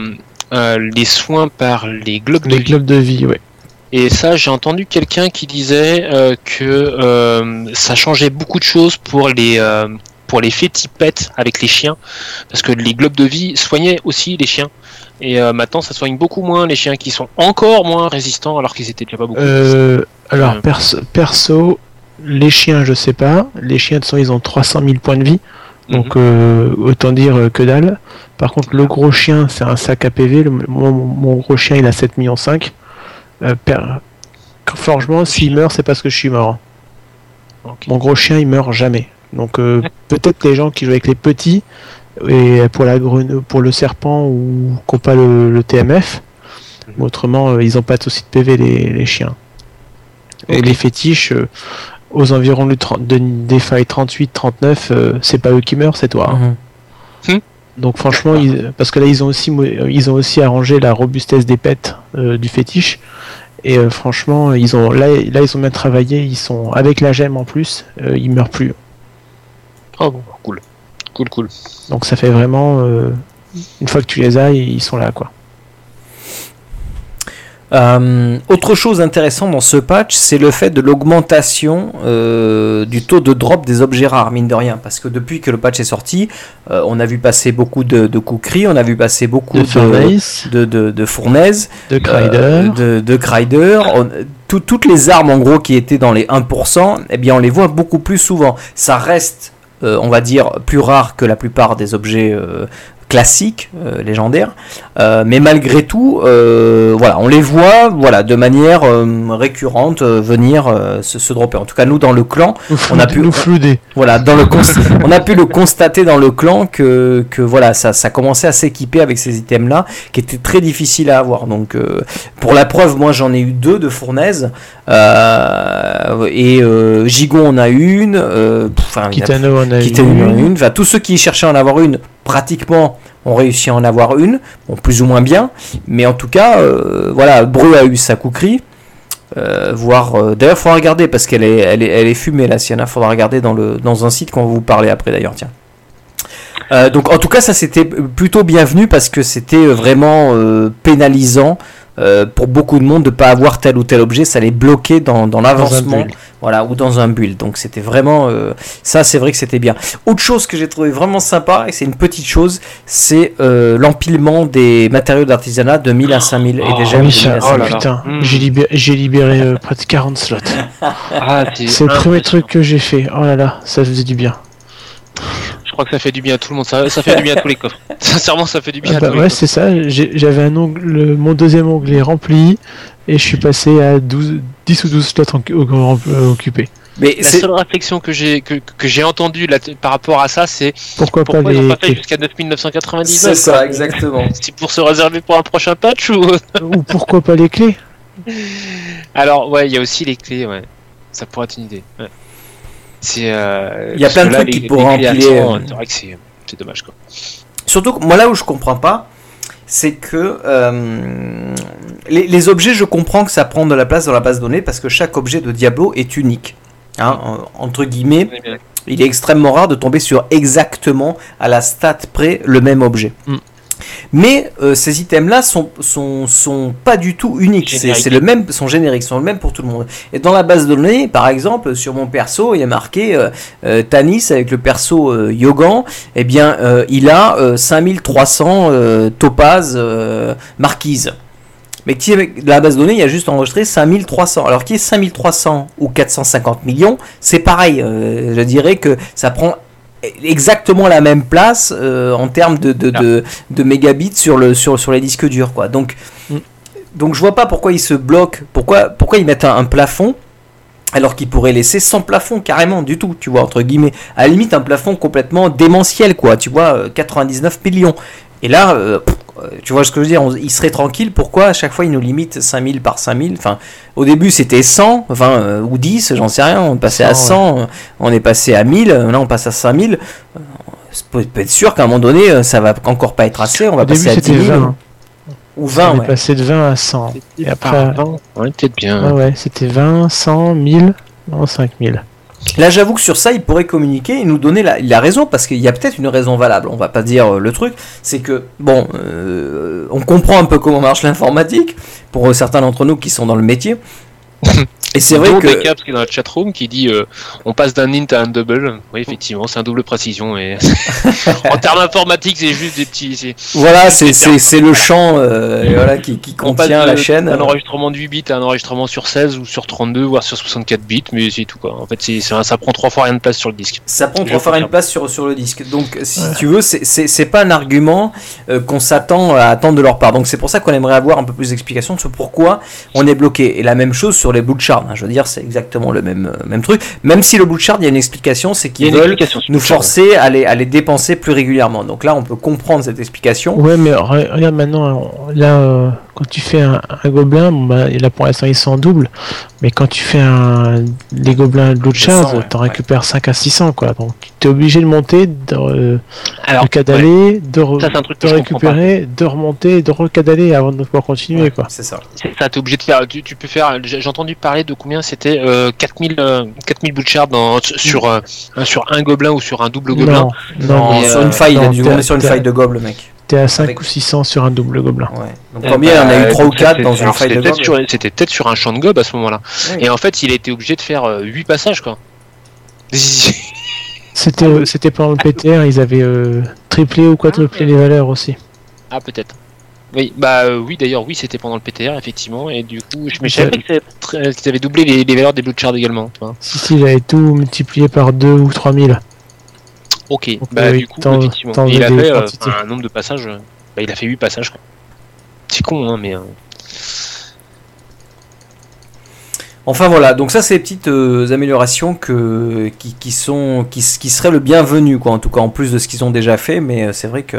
euh, les soins par les globes de vie. clubs de vie, ouais. Et ça, j'ai entendu quelqu'un qui disait euh, que euh, ça changeait beaucoup de choses pour les euh, pour les fétipettes avec les chiens, parce que les globes de vie soignaient aussi les chiens. Et maintenant, ça soigne beaucoup moins les chiens qui sont encore moins résistants, alors qu'ils étaient déjà pas beaucoup. Alors, perso, perso, les chiens, je sais pas. Les chiens, de façon, ils ont 300 000 points de vie. Mhm. Donc, euh, autant dire euh, que dalle. Par contre, le gros chien, c'est un sac à PV. Le- mon, mon gros chien, il a 7 millions 5. Euh, Franchement, s'il meurt, c'est parce que je suis mort. Mon gros chien, il meurt jamais. Donc, euh, peut-être les gens qui jouent avec les petits, et pour, la pour le serpent ou qui n'ont pas le, le TMF, mais autrement, euh, ils n'ont pas de souci de PV, les, les chiens. Et les fétiches, euh, aux environs du 30 de, des failles 38-39, euh, c'est pas eux qui meurent, c'est toi. hein. Mhm. Donc franchement, ils- parce que là ils ont aussi mo- ils ont aussi arrangé la robustesse des pets euh, du fétiche et euh, franchement ils ont là là ils ont bien travaillé, ils sont avec la gemme en plus, euh, ils meurent plus. Oh bon, cool, cool, cool. Donc ça fait vraiment euh, une fois que tu les as, ils sont là quoi. Euh, autre chose intéressante dans ce patch, c'est le fait de l'augmentation euh, du taux de drop des objets rares, mine de rien. Parce que depuis que le patch est sorti, euh, on a vu passer beaucoup de, de Kukri, on a vu passer beaucoup De de, Furnace, de, de, de fournaises, de Crider. de, de Crider. On- tout- toutes les armes en gros qui étaient dans les 1%, eh bien on les voit beaucoup plus souvent. Ça reste, euh, on va dire, plus rare que la plupart des objets euh, classiques, euh, légendaires. Euh, mais malgré tout, euh, voilà, on les voit, voilà, de manière euh, récurrente euh, venir se, se dropper. En tout cas, nous dans le clan, on a pu- nous voilà, dans le on a pu le constater dans le clan que, que voilà, ça, ça commençait à s'équiper avec ces items-là, qui étaient très difficiles à avoir. Donc, pour la preuve, moi j'en ai eu deux de fournaises, euh, et Gigon en a une, enfin, Kitano en a eu. une. Enfin, tous ceux qui cherchaient à en avoir une, pratiquement, ont réussi à en avoir une, plus ou moins bien, mais en tout cas, euh, voilà, Bru a eu sa couquerie. Euh, voir euh, d'ailleurs faudra regarder parce qu'elle est, elle est elle est fumée la Sienna faudra regarder dans le dans un site qu'on va vous parler après d'ailleurs tiens donc en tout cas ça c'était plutôt bienvenu parce que c'était vraiment pénalisant euh, pour beaucoup de monde de pas avoir tel ou tel objet ça les bloquait dans, dans l'avancement voilà ou dans un build donc c'était vraiment euh, ça c'est vrai que c'était bien autre chose que j'ai trouvé vraiment sympa et c'est une petite chose c'est euh, l'empilement des matériaux d'artisanat de 1000 à 5000 et Oh, des gemmes Oui, de ça, 1000 à oh 5000 là là. putain, Mm. j'ai libéré, j'ai libéré euh, près de 40 slots. Ah, C'est le premier truc que j'ai fait. Oh là là, ça faisait du bien. Je crois que ça fait du bien à tout le monde. Ça, ça fait du bien à tous les coffres. Sincèrement, ça fait du bien Ah à bah tous les ouais, coffres. c'est ça. J'avais un ongle, mon deuxième onglet rempli et je suis passé à 12, 10 ou 12 slots euh, occupés. mais La c'est seule réflexion que j'ai que, que j'ai entendue là, par rapport à ça, c'est Pourquoi, pourquoi pas ils les pas fait clés jusqu'à 9999 c'est ça exactement C'est pour se réserver pour un prochain patch ou Ou pourquoi pas les clés? Alors ouais, il y a aussi les clés, ouais. Ça pourrait être une idée. ouais. C'est. euh, Il y a plein de là, trucs qui pourraient empiler, 100, euh, C'est vrai que c'est dommage quoi. Surtout que moi là où je comprends pas, c'est que euh, les, les objets, je comprends que ça prend de la place dans la base de données parce que chaque objet de Diablo est unique. Hein, en- entre guillemets, il est extrêmement rare de tomber sur exactement à la stat près le même objet. Mm. Mais euh, ces items-là sont, sont, sont pas du tout uniques. C'est le même, sont génériques, sont le même pour tout le monde. Et dans la base de données, par exemple, sur mon perso, il y a marqué euh, euh, Tanis avec le perso euh, Yogan. Eh bien, il a euh, 5300 euh, topazes marquises. Mais qui avec la base de données, il y a juste enregistré 5300. Alors qui est 5300 ou 450 millions, c'est pareil. Je dirais que ça prend exactement la même place euh, en termes de, de, de, de mégabits sur, le, sur, sur les disques durs. Quoi. Donc, Mm. donc je vois pas pourquoi ils se bloquent, pourquoi, pourquoi ils mettent un, un plafond alors qu'ils pourraient laisser sans plafond carrément du tout, tu vois, entre guillemets. À la limite, un plafond complètement démentiel, quoi, tu vois, euh, 99 millions. Et là, euh, pff, euh, tu vois ce que je veux dire, on- ils seraient tranquilles, pourquoi à chaque fois ils nous limitent 5000 par 5000 Enfin, au début c'était 100, enfin, euh, ou 10, j'en sais rien, on passait à 100, 100, euh, on est passé à 1000, euh, là on passe à 5000. Euh, Ça peut, peut être sûr qu'à un moment donné, euh, ça va encore pas être assez, on va Au début, passer à 10 c'était 000. 20. Ou On 20, est ouais. passé de 20 à 100. Et après, ouais, peut-être bien. ouais, ouais, c'était 20, 100, 1000, non, 5000. Là, j'avoue que sur ça, il pourrait communiquer et nous donner la, raison, parce qu'il y a peut-être une raison valable. On va pas dire euh, le truc, c'est que, bon, euh, on comprend un peu comment marche l'informatique, pour certains d'entre nous qui sont dans le métier. Et c'est vrai que. Decaps qui est dans la chatroom qui dit euh, on passe d'un int à un double. Oui, effectivement, c'est un double précision. Et en termes informatiques, c'est juste des petits. Voilà, c'est, le champ euh, voilà, qui, qui contient de- la chaîne. d'un enregistrement de 8 bits à un enregistrement sur 16 ou sur 32, voire sur 64 bits, mais c'est tout quoi. En fait, un- ça prend trois fois rien de place sur le disque. Ça prend trois fois une confirme. place sur, sur le disque. Donc, si tu veux, c'est- pas un argument euh, qu'on s'attend à attendre de leur part. Donc, c'est pour ça qu'on aimerait avoir un peu plus d'explications sur pourquoi on est bloqué. Et la même chose sur les Blue Shard. hein. Je veux dire, c'est exactement le même, euh, même truc. Même si le Blue Shard, il y a une explication, c'est qu'ils veulent nous forcer à les, à les dépenser plus régulièrement. Donc là, on peut comprendre cette explication. Ouais, mais re- regarde maintenant, on- là, euh, quand tu fais un, un gobelin, bah, là pour l'instant ils sont en double, mais quand tu fais un, les gobelins de l'autre 200, charge, ouais, t'en récupères 5 à 600 quoi. Donc tu es obligé de monter, de, euh, Alors, de cadaler, de, re- Ça, de récupérer, de remonter, de recadaler avant de pouvoir continuer Ouais, quoi. c'est ça. C'est ça, t'es obligé de faire. Tu, tu peux faire. J'ai entendu parler de combien c'était euh, 4000 euh, 4000 bouts de chair dans, sur euh, un- sur un gobelin ou sur un double gobelin. Non, non, Non, mais, sur euh, une faille, il a non, dû tomber sur une faille de gobe, le mec. Était à 5 Avec- ou 600 sur un double gobelin. Ouais. Donc combien y en a eu Euh, 3 ou 4 c'était- dans une alors, faille de C'était peut-être sur, c'était peut-être sur un champ de gobe à ce moment-là. Oui. Et en fait, il a été obligé de faire 8 passages, quoi. C'était euh, c'était pendant le PTR, ils avaient euh, triplé ou quadruplé les valeurs aussi. ah, peut-être. Oui, bah euh, oui, d'ailleurs, oui, c'était pendant le PTR, effectivement. Et du coup, je, Ça- savais pas qu'ils avaient, tr- qu'ils avaient doublé les, les valeurs des Blue Chard également. tu. Si, si, il avait tout multiplié par 2 ou 3000. Ok, Donc, bah du coup, t'en- effectivement. t'en Et il a fait euh, un nombre de passages. euh, bah, il a fait 8 passages, quoi. C'est con, hein, mais. euh, Enfin voilà, donc ça c'est les petites euh, améliorations que, qui, qui sont, qui, qui seraient le bienvenu, quoi, en tout cas en plus de ce qu'ils ont déjà fait, mais euh, c'est vrai que...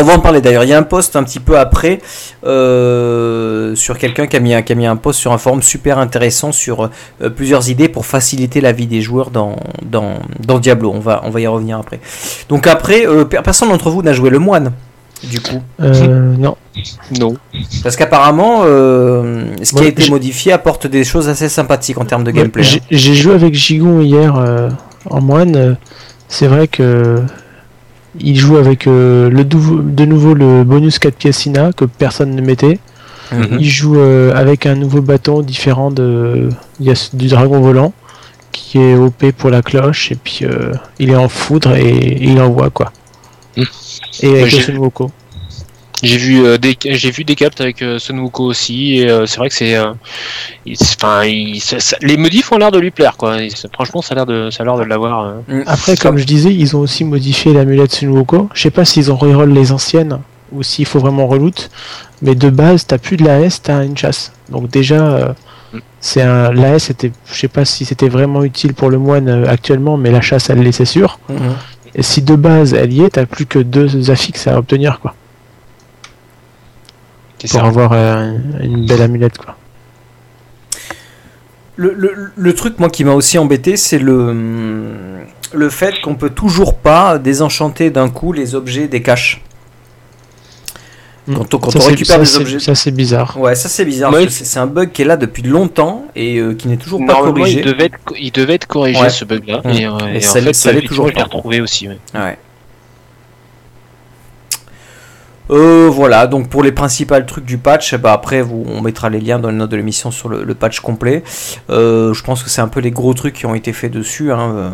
On va en parler d'ailleurs, il y a un post un petit peu après euh, sur quelqu'un qui, a mis un- qui a mis un post sur un forum super intéressant sur euh, plusieurs idées pour faciliter la vie des joueurs dans, dans, dans Diablo, on va, on va y revenir après. Donc après, euh, per- personne d'entre vous n'a joué le moine, du coup. Euh, non. Non. Parce qu'apparemment, euh, ce qui a été modifié apporte des choses assez sympathiques en termes de gameplay. J'ai hein. j'ai joué avec Gigon hier euh, en moine. C'est vrai que il joue avec euh, le de nouveau le bonus 4 Cassina que personne ne mettait. Mhm. Il joue euh, avec un nouveau bâton différent de du dragon volant qui est OP pour la cloche et puis euh, il est en foudre et, et il envoie quoi. Mm. Et avec le Sunwoko. J'ai vu euh, des j'ai vu des capts avec euh, aussi et euh, c'est vrai que c'est euh, enfin les modifs ont l'air de lui plaire quoi. Franchement ça a l'air de ça a l'air de l'avoir. euh. Mhm. Après, comme je disais, ils ont aussi modifié l'amulette Sunwoko. Je sais pas s'ils ont reroll les anciennes ou s'il faut vraiment reloot. Mais de base, t'as plus de l'AS, t'as une chasse. Donc déjà, euh, Mm. c'est un l'AS c'était, je sais pas si c'était vraiment utile pour le moine euh, actuellement, mais la chasse elle l'est c'est sûr. Mhm. Et si de base elle y est, t'as plus que deux affixes à obtenir quoi, pour ça. avoir euh, une belle amulette quoi. Le, le- le truc, moi, qui m'a aussi embêté, c'est le, le fait qu'on peut toujours pas désenchanter d'un coup les objets des caches. Quand on, quand ça, on récupère ça, des objets. ça, c'est bizarre. Ouais, ça c'est bizarre. Ouais. parce que c'est un bug qui est là depuis longtemps et euh, qui n'est toujours pas corrigé. il devait être il devait être corrigé Ouais. ce bug là Mm. et, euh, Et et ça en l'est- ça toujours pas. retrouvé aussi. ouais. Ouais. Euh, voilà, donc pour les principaux trucs du patch, bah après vous, on mettra les liens dans les notes de l'émission sur le, le patch complet. Euh, je pense que c'est un peu les gros trucs qui ont été faits dessus, hein,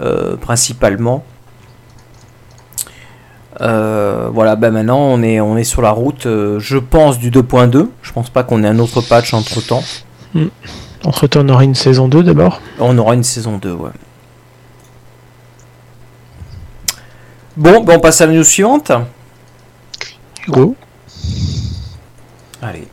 euh, principalement. Voilà, bah maintenant on est, on est sur la route, je pense, du 2.2. Je pense pas qu'on ait un autre patch entre temps. Entre temps, on aura une saison 2 d'abord. On aura une saison 2, ouais. Bon, bah on passe à la news suivante. Allez.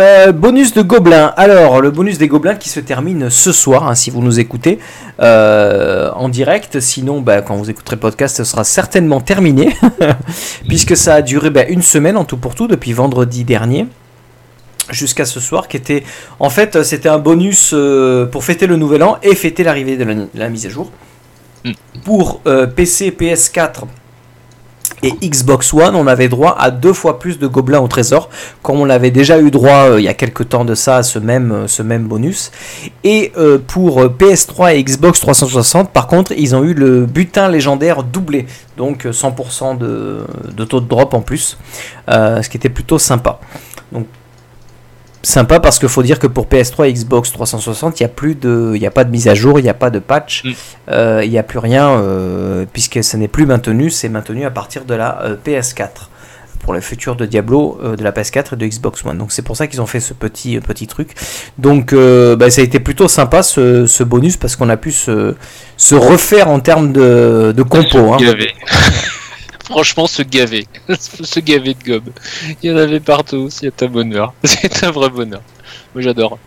Euh, bonus de gobelins. Alors, le bonus des gobelins qui se termine ce soir, hein, si vous nous écoutez euh, en direct. Sinon, bah, quand vous écouterez le podcast, ce sera certainement terminé, puisque ça a duré bah, une semaine en tout pour tout depuis vendredi dernier jusqu'à ce soir, qui était en fait c'était un bonus euh, pour fêter le nouvel an et fêter l'arrivée de la, la mise à jour Mm. pour euh, PC, PS4 et Xbox One, on avait droit à deux fois plus de gobelins au trésor, comme on l'avait déjà eu droit euh, il y a quelques temps de ça à ce même, euh, bonus. Et euh, pour euh, PS3 et Xbox 360, par contre, ils ont eu le butin légendaire doublé, donc euh, 100% de, de taux de drop en plus, ce qui était plutôt sympa. Sympa parce qu'il faut dire que pour PS3 et Xbox 360, il n'y a plus de, il y a pas de mise à jour, il n'y a pas de patch, Mm. euh, il n'y a plus rien euh, puisque ce n'est plus maintenu, c'est maintenu à partir de la euh, PS4 pour le futur de Diablo euh, de la PS4 et de Xbox One. Donc c'est pour ça qu'ils ont fait ce petit euh, petit truc. Donc euh, bah, ça a été plutôt sympa ce, ce bonus parce qu'on a pu se, se refaire en termes de, de compo. hein. Franchement, se gaver. se gaver de gob. Il y en avait partout, c'est un bonheur. C'est un vrai bonheur. Moi j'adore.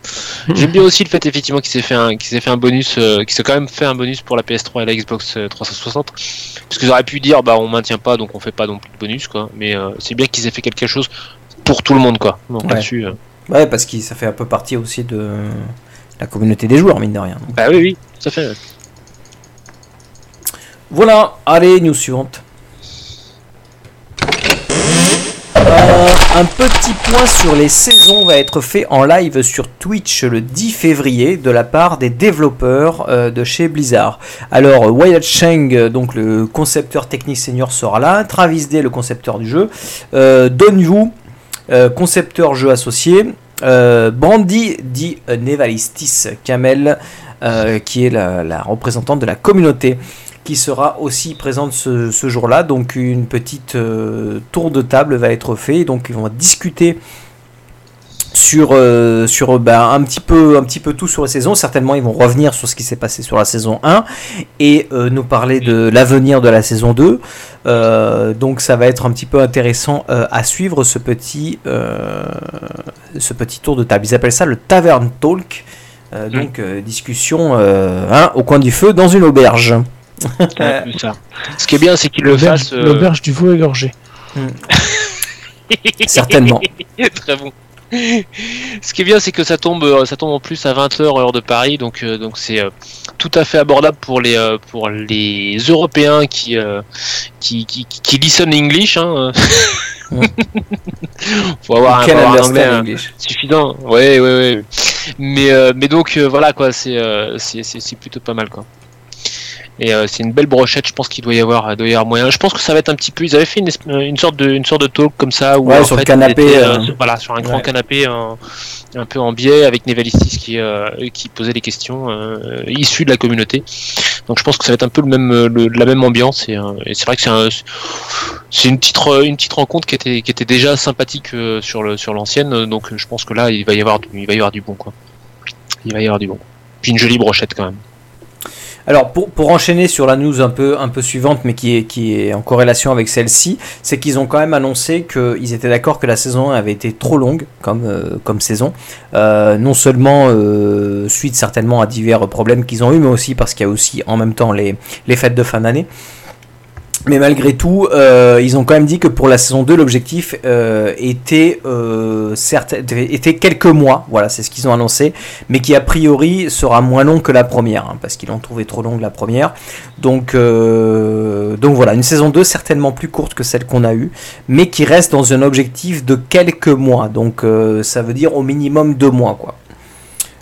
J'aime bien aussi le fait effectivement qu'il s'est fait un qu'il s'est fait un bonus euh, qu'il s'est quand même fait un bonus pour la PS3 et la Xbox euh, 360 parce qu'ils auraient pu dire bah on maintient pas donc on fait pas non plus de bonus quoi mais euh, c'est bien qu'ils aient fait quelque chose pour tout le monde quoi. Donc Ouais. là-dessus euh, Ouais, parce que ça fait un peu partie aussi de la communauté des joueurs, mine de rien. bah oui oui, ça fait Voilà, allez, news suivante. Un petit point sur les saisons va être fait en live sur Twitch le 10 février de la part des développeurs euh, de chez Blizzard. Alors Wyatt Cheng, euh, donc le concepteur technique senior sera là, Travis Day le concepteur du jeu, euh, Don Yu, concepteur jeu associé, Brandy dit Nevalistis Kamel, qui est la représentante de la communauté qui sera aussi présente ce, ce jour-là. Donc une petite euh, tour de table va être fait. Donc ils vont discuter sur, euh, sur bah, un, petit peu, un petit peu tout sur la saison. Certainement ils vont revenir sur ce qui s'est passé sur la saison 1 et euh, nous parler de l'avenir de la saison 2. Euh, donc ça va être un petit peu intéressant à suivre ce petit, ce petit tour de table. Ils appellent ça le Tavern Talk. Donc euh, discussion hein, au coin du feu dans une auberge. Ça. Ce qui est bien, c'est qu'il le fasse. euh, l'auberge du veau égorgé. Certainement. Très bon. Ce qui est bien, c'est que ça tombe, euh, ça tombe en plus à 20h heure de Paris, donc euh, donc c'est euh, tout à fait abordable pour les euh, pour les Européens qui euh, qui, qui qui listen English. Hein. Faut avoir, un, avoir anglais hein, suffisant. Ouais, ouais, ouais. Mais euh, mais donc euh, voilà quoi, euh, c'est c'est plutôt pas mal quoi. Et euh, c'est une belle brochette, je pense qu'il doit y avoir, doit y avoir moyen. Je pense que ça va être un petit peu. Ils avaient fait une, une sorte de, une sorte de talk comme ça, où Ouais, en sur le fait, canapé, euh, voilà, sur un grand canapé, un, un peu en biais, avec Nevalistis qui, euh, qui posait des questions euh, issues de la communauté. Donc je pense que ça va être un peu le même, euh, le- la même ambiance. Et, euh, et c'est vrai que c'est un, c'est une petite, une petite rencontre qui était, qui était déjà sympathique euh, sur le, sur l'ancienne. Donc je pense que là, il va y avoir, du, il va y avoir du bon quoi. Il va y avoir du bon. Puis une jolie brochette quand même. Alors pour, enchaîner sur la news un peu, un peu suivante mais qui est, qui est en corrélation avec celle-ci, c'est qu'ils ont quand même annoncé qu'ils étaient d'accord que la saison 1 avait été trop longue comme, euh, saison. Euh, non seulement euh, suite certainement à divers problèmes qu'ils ont eu, mais aussi parce qu'il y a aussi en même temps les fêtes de fin d'année. Mais malgré tout, euh, ils ont quand même dit que pour la saison 2, l'objectif euh, était, euh, était quelques mois, voilà, c'est ce qu'ils ont annoncé, mais qui a priori sera moins long que la première, hein, parce qu'ils l'ont trouvé trop longue la première. Donc, euh, donc voilà, une saison 2 certainement plus courte que celle qu'on a eue, mais qui reste dans un objectif de quelques mois, donc euh, ça veut dire au minimum deux mois, quoi.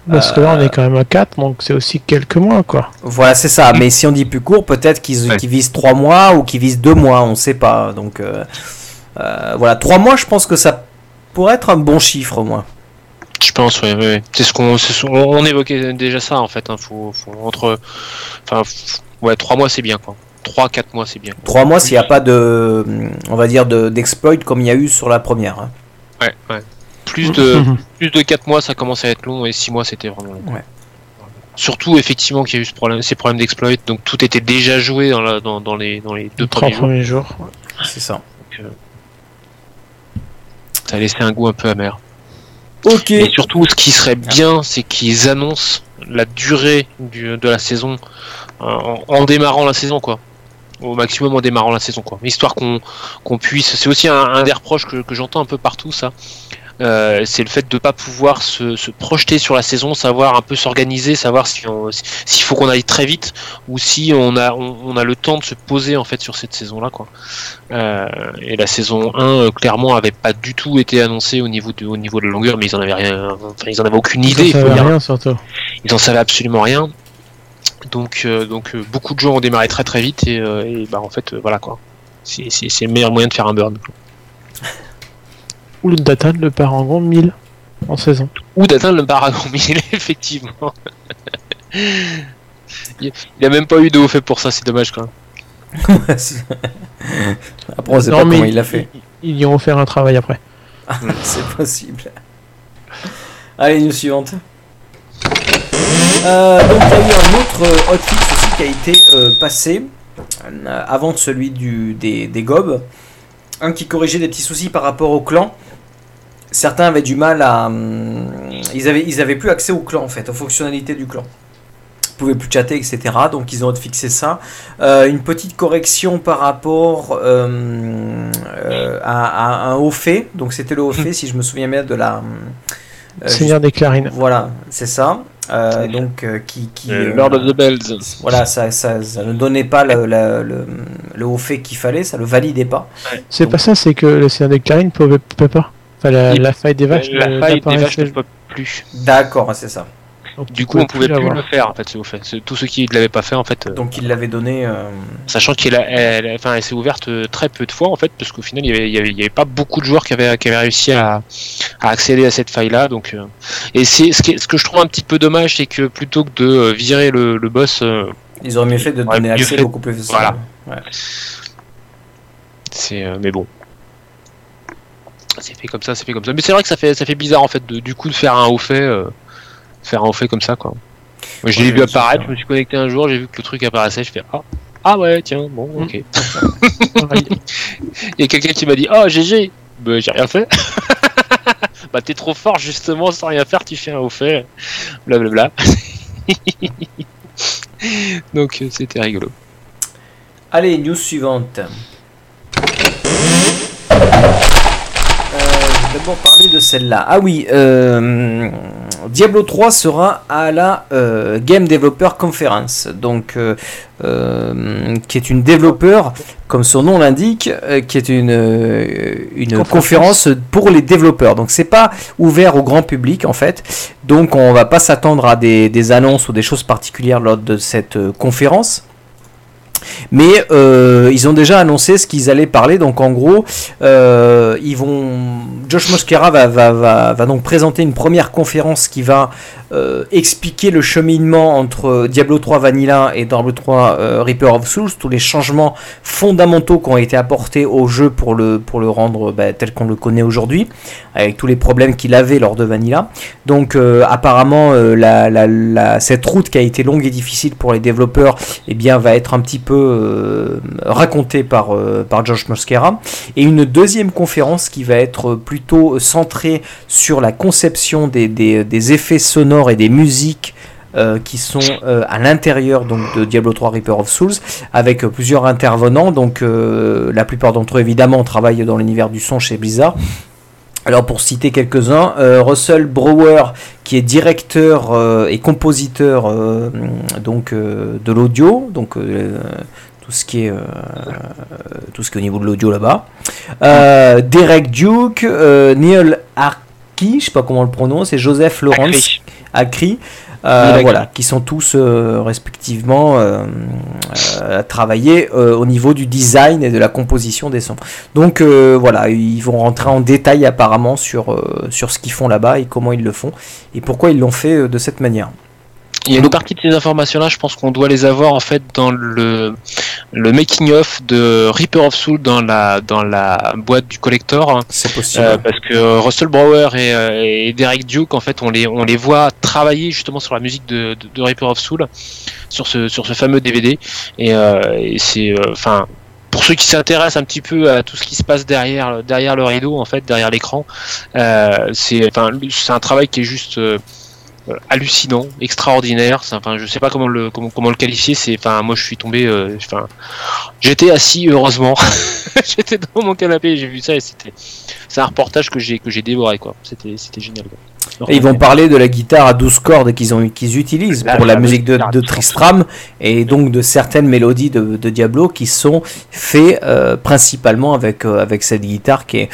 Parce que là, Euh. on est quand même à 4, donc c'est aussi quelques mois, quoi. Voilà, c'est ça. Mais si on dit plus court, peut-être qu'ils Ouais. qu'ils visent 3 mois ou qu'ils visent 2 mois, on sait pas. Donc euh, euh, voilà, 3 mois, je pense que ça pourrait être un bon chiffre au moins. Je pense, oui, oui. C'est ce qu'on, on évoquait déjà ça en fait. Hein. Faut, faut entre, enfin, ouais, trois mois c'est bien quoi. Trois, quatre mois c'est bien. 3 mois s'il n'y a pas de, on va dire, de- d'exploit comme il y a eu sur la première. hein. Ouais, ouais. Plus de, plus de quatre mois ça commence à être long et six mois c'était vraiment long. Ouais. Surtout effectivement qu'il y a eu ce problème, ces problèmes d'exploit, donc tout était déjà joué dans, la, dans, dans les, dans les deux premiers jours. premiers jours. C'est ça. Ça a laissé un goût un peu amer. Ok. Et surtout, ce qui serait bien, c'est qu'ils annoncent la durée du, de la saison euh, en, en démarrant la saison, quoi. Au maximum en démarrant la saison, quoi. Histoire qu'on qu'on puisse. C'est aussi un, un des reproches que, que j'entends un peu partout, ça. Euh, c'est le fait de pas pouvoir se, se projeter sur la saison, savoir un peu s'organiser, savoir si on- s'il faut qu'on aille très vite ou si on a on, on a le temps de se poser en fait sur cette saison là quoi. Euh, et la saison 1 euh, clairement avait pas du tout été annoncée au niveau de au niveau de la longueur, mais ils en avaient rien, enfin ils en avaient aucune idée. ça il faut savait dire. rien, surtout. Ils en savaient absolument rien. Donc euh, donc euh, beaucoup de gens ont démarré très très vite et, euh, et bah en fait euh, voilà quoi. C'est c'est- c'est le meilleur moyen de faire un burn. Ou le data le parangon 1000 en saison. ou d'atteindre le Paragon 1000, effectivement. il n'y a même pas eu de haut fait pour ça, c'est dommage quand même. après, on sait Non, pas mais comment il l'a fait. Ils, y ont offert un travail après. c'est possible. Allez, news suivante. Euh, donc il y a eu un autre euh, hotfix aussi qui a été euh, passé euh, avant celui du, des, des gobs. Un qui corrigeait des petits soucis par rapport au clan. Certains avaient du mal à... hum, ils, avaient, ils avaient plus accès au clan en fait, aux fonctionnalités du clan. Ils pouvaient plus chatter, etc. Donc ils ont fixé ça. Euh, une petite correction par rapport euh, euh, à, à un haut fait. Donc c'était le haut fait, si je me souviens bien, de la... euh, Seigneur des clarines. voilà, c'est ça. euh, donc euh, qui, qui Euh, Lord of the Bells. voilà, ça, ça, ça ne donnait pas le, le, le, le haut fait qu'il fallait, ça le validait pas. C'est pas ça, c'est que le Seigneur des Clarines pouvait, pouvait pas. La, Il- la faille des vaches. la euh, faille des vaches n'apparaissait- ne peut plus. D'accord, c'est ça. donc Du coup, on pouvait plus le faire en fait. C'est au fait. C'est- Tous ceux qui ne l'avaient pas fait en fait. euh, Donc il l'avait donné. euh, Sachant qu'elle elle, enfin, elle s'est ouverte très peu de fois en fait, parce qu'au final il y avait, y avait, il y avait pas beaucoup de joueurs qui avaient, qui avaient réussi à, à accéder à cette faille-là. Donc, euh, et c'est ce, ce que je trouve un petit peu dommage, c'est que plutôt que de virer le, le boss, euh, ils auraient mieux fait de donner mieux accès fait. beaucoup plus facile. Voilà. Ouais. c'est, euh, mais bon, c'est fait comme ça, c'est fait comme ça. Mais c'est vrai que ça fait, ça fait bizarre en fait, de, du coup de faire un haut fait, euh, faire un haut fait comme ça quoi. Moi, je Ouais, l'ai vu apparaître, je me suis connecté un jour, j'ai vu que le truc apparaissait, je fais ah. Ah ouais, tiens, bon, ok. Pareil. Il y a quelqu'un qui m'a dit Oh GG Bah j'ai rien fait. bah t'es trop fort justement sans rien faire, tu fais un haut fait. Blablabla. Donc euh, c'était rigolo. Allez, news suivante. Euh, je vais d'abord parler de celle-là. Ah oui, euh, Diablo 3 sera à la euh, Game Developer Conference, donc euh, qui est une développeur, comme son nom l'indique, qui est une, une conférence pour les développeurs. Donc c'est pas ouvert au grand public en fait. Donc on va pas s'attendre à des, des annonces ou des choses particulières lors de cette conférence. Mais euh, ils ont déjà annoncé ce qu'ils allaient parler. Donc en gros, euh, ils vont. Josh Mosquera va, donc présenter une première conférence qui va euh, expliquer le cheminement entre Diablo 3 Vanilla et Diablo 3 euh, Reaper of Souls, tous les changements fondamentaux qui ont été apportés au jeu pour le, rendre bah, tel qu'on le connaît aujourd'hui, avec tous les problèmes qu'il avait lors de Vanilla. Donc apparemment, cette route qui a été longue et difficile pour les développeurs eh bien, va être un petit peu euh, racontée par, euh, par Josh Mosquera. Et une deuxième conférence qui va être plutôt centrée sur la conception des, des, effets sonores et des musiques euh, qui sont à l'intérieur donc de Diablo 3 Reaper of Souls avec plusieurs intervenants donc la plupart d'entre eux évidemment travaillent dans l'univers du son chez Blizzard alors pour citer quelques-uns, euh, Russell Brower qui est directeur euh, et compositeur euh, donc de l'audio, donc tout ce qui est tout ce qui est au niveau de l'audio là-bas. Derek Duke, Neil Arki, je sais pas comment on le prononce, et Joseph Lawrence Acri. Euh, voilà, qui sont tous euh, respectivement euh, à travailler euh, au niveau du design et de la composition des sons. Donc voilà, ils vont rentrer en détail apparemment sur, sur ce qu'ils font là-bas et comment ils le font et pourquoi ils l'ont fait de cette manière. Il y a une partie de ces informations-là, je pense qu'on doit les avoir en fait dans le, le making of de Reaper of Soul dans la dans la boîte du collector. hein. C'est possible. Euh, parce que Russell Brower et, euh, et Derek Duke, en fait, on les, on les voit travailler justement sur la musique de, de, de Reaper of Soul, sur ce, sur ce fameux DVD. Et, euh, et c'est, euh, enfin, pour ceux qui s'intéressent un petit peu à tout ce qui se passe derrière, derrière le rideau, en fait, derrière l'écran, euh, c'est, enfin, c'est un travail qui est juste euh, hallucinant, extraordinaire. Enfin, je sais pas comment le, comment, comment le qualifier. C'est, enfin, moi, je suis tombé, euh, enfin, j'étais assis heureusement. j'étais dans mon canapé, j'ai vu ça et c'était, c'est un reportage que j'ai que j'ai dévoré quoi. C'était c'était génial. Quoi. Et ils vont parler de la guitare à 12 cordes qu'ils ont qu'ils utilisent La pour la musique de, guitare à de 12 cordes. Tristram et donc de certaines mélodies de, de Diablo qui sont faites euh, principalement avec, euh, avec cette guitare qui est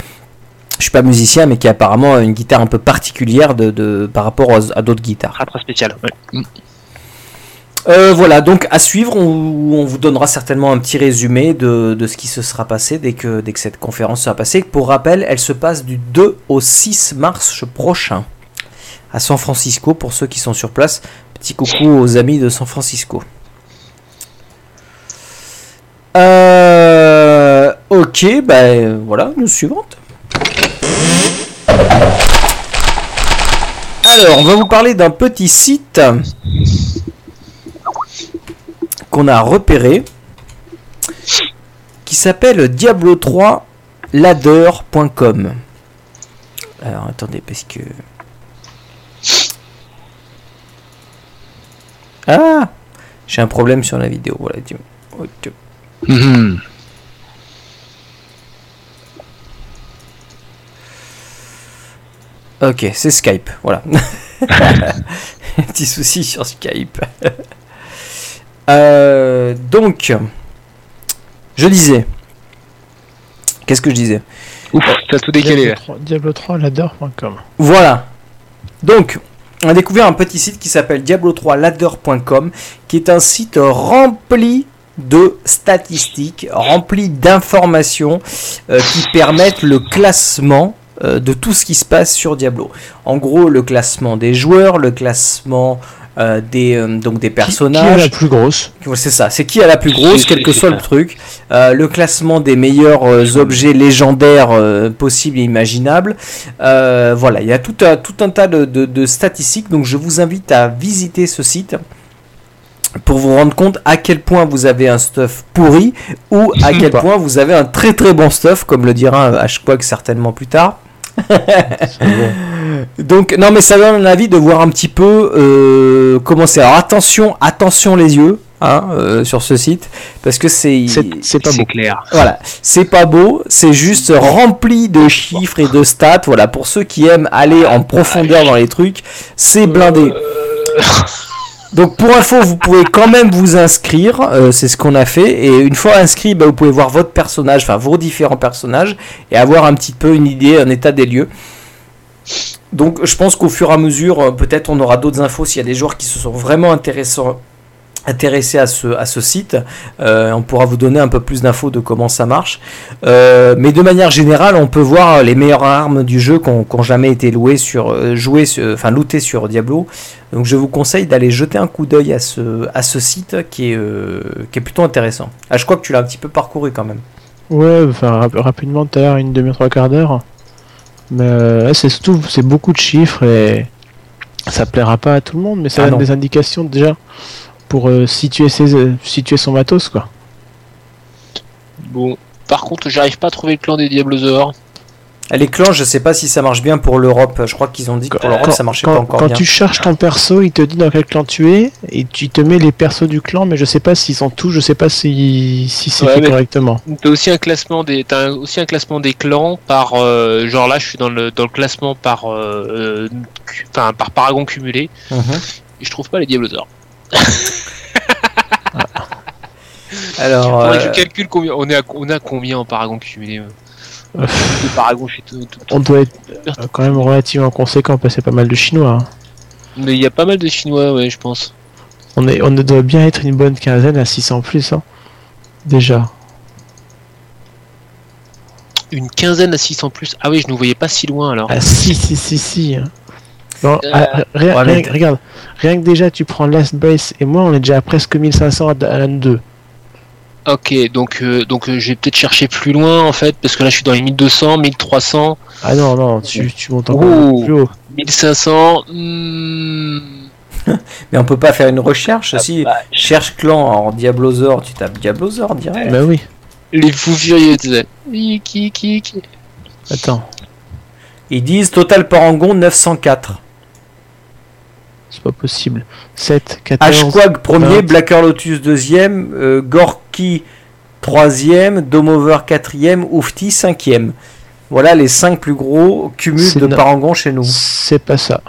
je suis pas musicien mais qui est apparemment une guitare un peu particulière de, de- par rapport aux- à d'autres guitares. très très spécial. Ouais. Euh, voilà, donc à suivre, on, on vous donnera certainement un petit résumé de, de ce qui se sera passé dès que, dès que cette conférence sera passée. Pour rappel, elle se passe du 2 au 6 mars prochain à San Francisco pour ceux qui sont sur place. Petit coucou aux amis de San Francisco. Euh, ok, ben voilà, nous suivante. Alors, on va vous parler d'un petit site qu'on a repéré qui s'appelle Diablo3 ladder.com. Alors attendez parce que Ah, j'ai un problème sur la vidéo. Voilà, ok. Ok, c'est Skype, voilà. Petit souci sur Skype. Euh, donc, je disais. Qu'est-ce que je disais Ouf, t'as tout décalé. Diablo 3, ladder.com. Voilà. Donc, on a découvert un petit site qui s'appelle diablo3ladder.com, qui est un site rempli de statistiques, rempli d'informations euh, qui permettent le classement euh, de tout ce qui se passe sur Diablo. En gros, le classement des joueurs, le classement euh, des, euh, donc des Qui, personnages. la plus grosse? C'est ça, c'est qui a la plus grosse, quel que soit le truc. Euh, le classement des meilleurs euh, objets légendaires euh, possibles et imaginables. Euh, voilà, il y a tout un, tout un tas de, de- de statistiques, donc je vous invite à visiter ce site pour vous rendre compte à quel point vous avez un stuff pourri ou à quel point vous avez un très très bon stuff, comme le dira Ashquag certainement plus tard. Donc non mais ça donne envie de voir un petit peu euh, comment c'est. Alors attention, attention les yeux hein, euh, sur ce site parce que c'est C'est pas beau. clair. voilà, c'est pas beau, c'est juste rempli de chiffres et de stats. Voilà pour ceux qui aiment aller en profondeur dans les trucs, c'est blindé. Donc pour info, vous pouvez quand même vous inscrire, euh, c'est ce qu'on a fait, et une fois inscrit, bah, vous pouvez voir votre personnage, enfin vos différents personnages, et avoir un petit peu une idée, un état des lieux. Donc je pense qu'au fur et à mesure, euh, peut-être on aura d'autres infos s'il y a des joueurs qui se sont vraiment intéressants intéressés à ce, à ce site, Euh, on pourra vous donner un peu plus d'infos de comment ça marche. Euh, mais de manière générale, on peut voir les meilleures armes du jeu qui n'ont jamais été louées sur, euh, jouées, sur- enfin lootées sur Diablo. Donc je vous conseille d'aller jeter un coup d'œil à ce, à ce site qui est, euh, qui est plutôt intéressant. Ah, je crois que tu l'as un petit peu parcouru quand même. Ouais, enfin rap- rapidement tout à l'heure, une demi-heure, trois quarts d'heure. Mais euh, c'est surtout, c'est beaucoup de chiffres et ça plaira pas à tout le monde, mais ça Ah donne des indications déjà pour euh, situer, ses, euh, situer son matos quoi. Bon. Par contre, j'arrive pas à trouver le clan des Diablosaures. Ah, Les clans, je sais pas si ça marche bien pour l'Europe. Je crois qu'ils ont dit que pour l'Europe ça marchait quand, pas encore quand bien. tu cherches ton perso, il te dit dans quel clan tu es et tu te mets les persos du clan, mais je sais pas s'ils sont tous, je sais pas si, si c'est Ouais, fait correctement. T'as aussi un classement des, aussi un classement des clans par, euh, genre là, je suis dans le dans le classement par, euh, cu- enfin par paragon cumulé. Mhm. Et je trouve pas les Diablosaures. Alors, je euh, calcule combien. On est à, on à combien en paragon cumulé euh paragon, tout, tout- On doit être euh, quand même relativement conséquent parce que c'est pas mal de chinois. hein. Mais il y a pas mal de chinois, ouais, je pense. On, est, on doit bien être une bonne quinzaine à 600 plus, hein. Déjà. Une quinzaine à 600 plus? Ah oui, je ne voyais pas si loin alors. Ah si, si, si, si. hein. Bon, Euh, ah, rien, ouais, regarde, rien que déjà tu prends Last Brace et moi on est déjà à presque 1500 à, à l'an 2. Ok, donc, euh, donc euh, je vais peut-être chercher plus loin en fait, parce que là je suis dans les 1200, 1300, Ah non, non, tu, tu montes encore Oh. plus haut. 1500. hmm, mais on peut pas faire une recherche. si cherche clan en Diablosaur, tu tapes Diablosaur direct. Bah oui, les fous furieux, qui, qui. attends, Ils disent total parangon 904. C'est pas possible. 7, 14. Ashquag premier. Blacker Lotus deuxième, euh, Gorky troisième, Domover quatrième, Oufti cinquième. Voilà les cinq plus gros cumuls de no- parangon chez nous. C'est pas ça.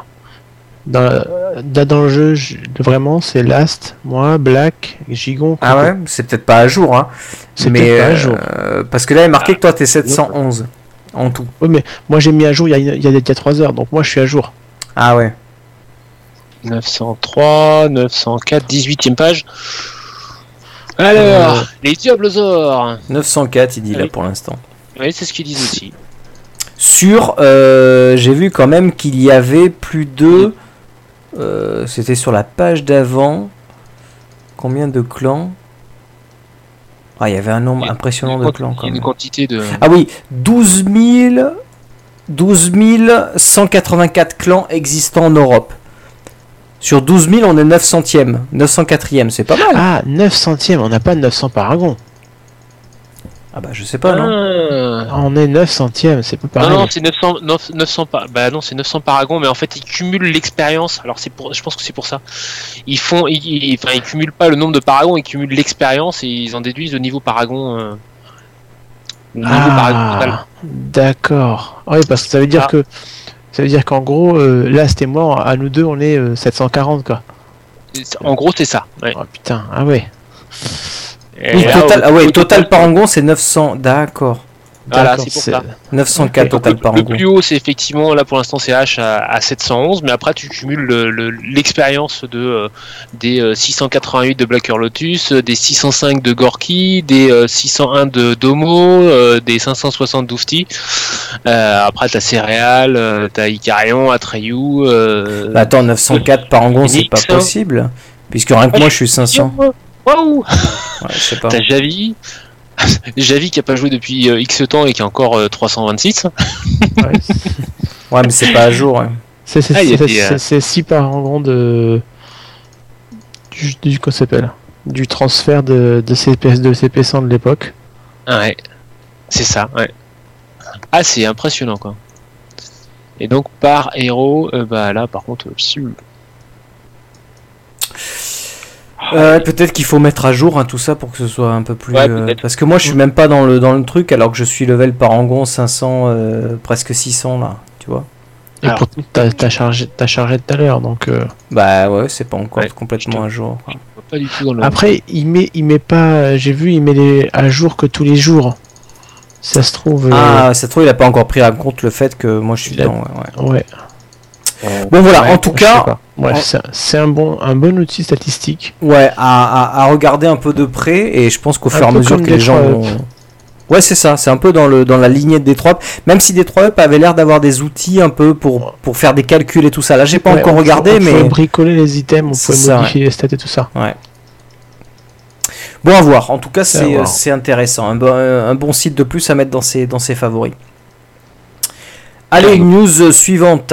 Dans, dans le jeu, je- vraiment, c'est Last, moi, Black, Gigon. Ah ouais, c'est peut-être pas à jour, hein. C'est peut-être pas à jour. euh, parce que là, il est marqué que toi t'es 711 en tout. Oui, mais moi j'ai mis à jour il y a, il y a, il y a 3 heures, donc moi je suis à jour. Ah ouais. 903, 904, 18ème page. Alors, Euh. les Diablosaures. 904, il dit là pour l'instant. Oui, c'est ce qu'ils disent aussi. Sur, euh, j'ai vu quand même qu'il y avait plus de. euh, C'était sur la page d'avant. Combien de clans? Ah, il y avait un nombre impressionnant de clans quand même. une quantité de. Ah oui, 12 000, 12 184 clans existants en Europe. Sur 12 000, on est 900e, 904e, c'est pas mal. Ah, 9 centièmes, on n'a pas 900 paragons. Ah bah je sais pas, non Ah. Ah, on est 9 centièmes, c'est pas Non, pareil. non, c'est 900, 900, 900 pa- bah non, c'est 900 paragons, mais en fait, ils cumulent l'expérience. Alors, c'est pour, je pense que c'est pour ça. Ils font, ils, ils- enfin, ils cumulent pas le nombre de paragons, ils cumulent l'expérience et ils en déduisent le niveau paragon. euh, le niveau paragon total. Ah, d'accord. Oui, parce que ça veut dire Ah. que Ça veut dire qu'en gros, euh, là, c'était moi, à nous deux, on est euh, 740 quoi. En gros, c'est ça. Ouais. Oh putain, ah ouais. Et Oui, là, total, ah ouais, total parangon c'est 900. D'accord. Voilà, c'est pour ça. 904 Ok. total Le parangon. plus haut, c'est effectivement, là pour l'instant, c'est H à, à 711, mais après, tu cumules le- le- l'expérience de, euh, des euh, 688 de Blacker Lotus, euh, des 605 de Gorky, des euh, 601 de Domo, euh, des 560 d'Oufti. Euh, après, t'as Céréales, euh, t'as Icarion, Atreyu. Euh, Bah, attends, 904 parangon c'est pas hein. possible. Puisque rien que moi je suis 500. Waouh Ouais. T'as Javi. Javi qui a pas joué depuis euh, X temps et qui a encore euh, 326. Ouais. Ouais, mais c'est pas à jour. C'est c'est- Ah, euh, c'est- c'est 6 par en grand de. Du, du, s'appelle? Du transfert de, de CPS de CP100 de l'époque. Ouais, c'est ça, ouais. Ah, c'est impressionnant, quoi. Et donc, par héros, euh, bah là, par contre, euh, psiu. Euh, peut-être qu'il faut mettre à jour hein, tout ça pour que ce soit un peu plus. Ouais, euh, parce que moi je suis même pas dans le, dans le truc alors que je suis level parangon 500, euh, presque 600 là, tu vois. Et Alors. pourtant, t'as t'as chargé, t'as chargé tout à l'heure, donc. euh, Bah ouais, c'est pas encore Ouais, complètement à jour. quoi. Pas du tout dans le. Après, il met, il met pas. J'ai vu, il met les à jour que tous les jours. Ça se trouve. euh, Ah, ça se trouve, il a pas encore pris en compte le fait que moi je suis Il a- dedans. ouais, ouais. ouais. Bon voilà, Ouais, en tout cas, en- c'est- un bon, un bon outil statistique. ouais, à, à, à regarder un peu de près et je pense qu'au fur et à mesure que les gens. Ouais, c'est ça, c'est un peu dans, le, dans la lignée de Detroit. Même si Detroit Up avait l'air d'avoir des outils un peu pour, pour faire des calculs et tout ça. Là, j'ai pas Ouais, encore on- regardé, on mais. pouvait bricoler les items, on ça, modifier les stats et tout ça. Bon à voir, en tout cas C'est c'est intéressant, un bon, un bon site de plus à mettre dans ses, dans ses favoris. Allez, news suivante.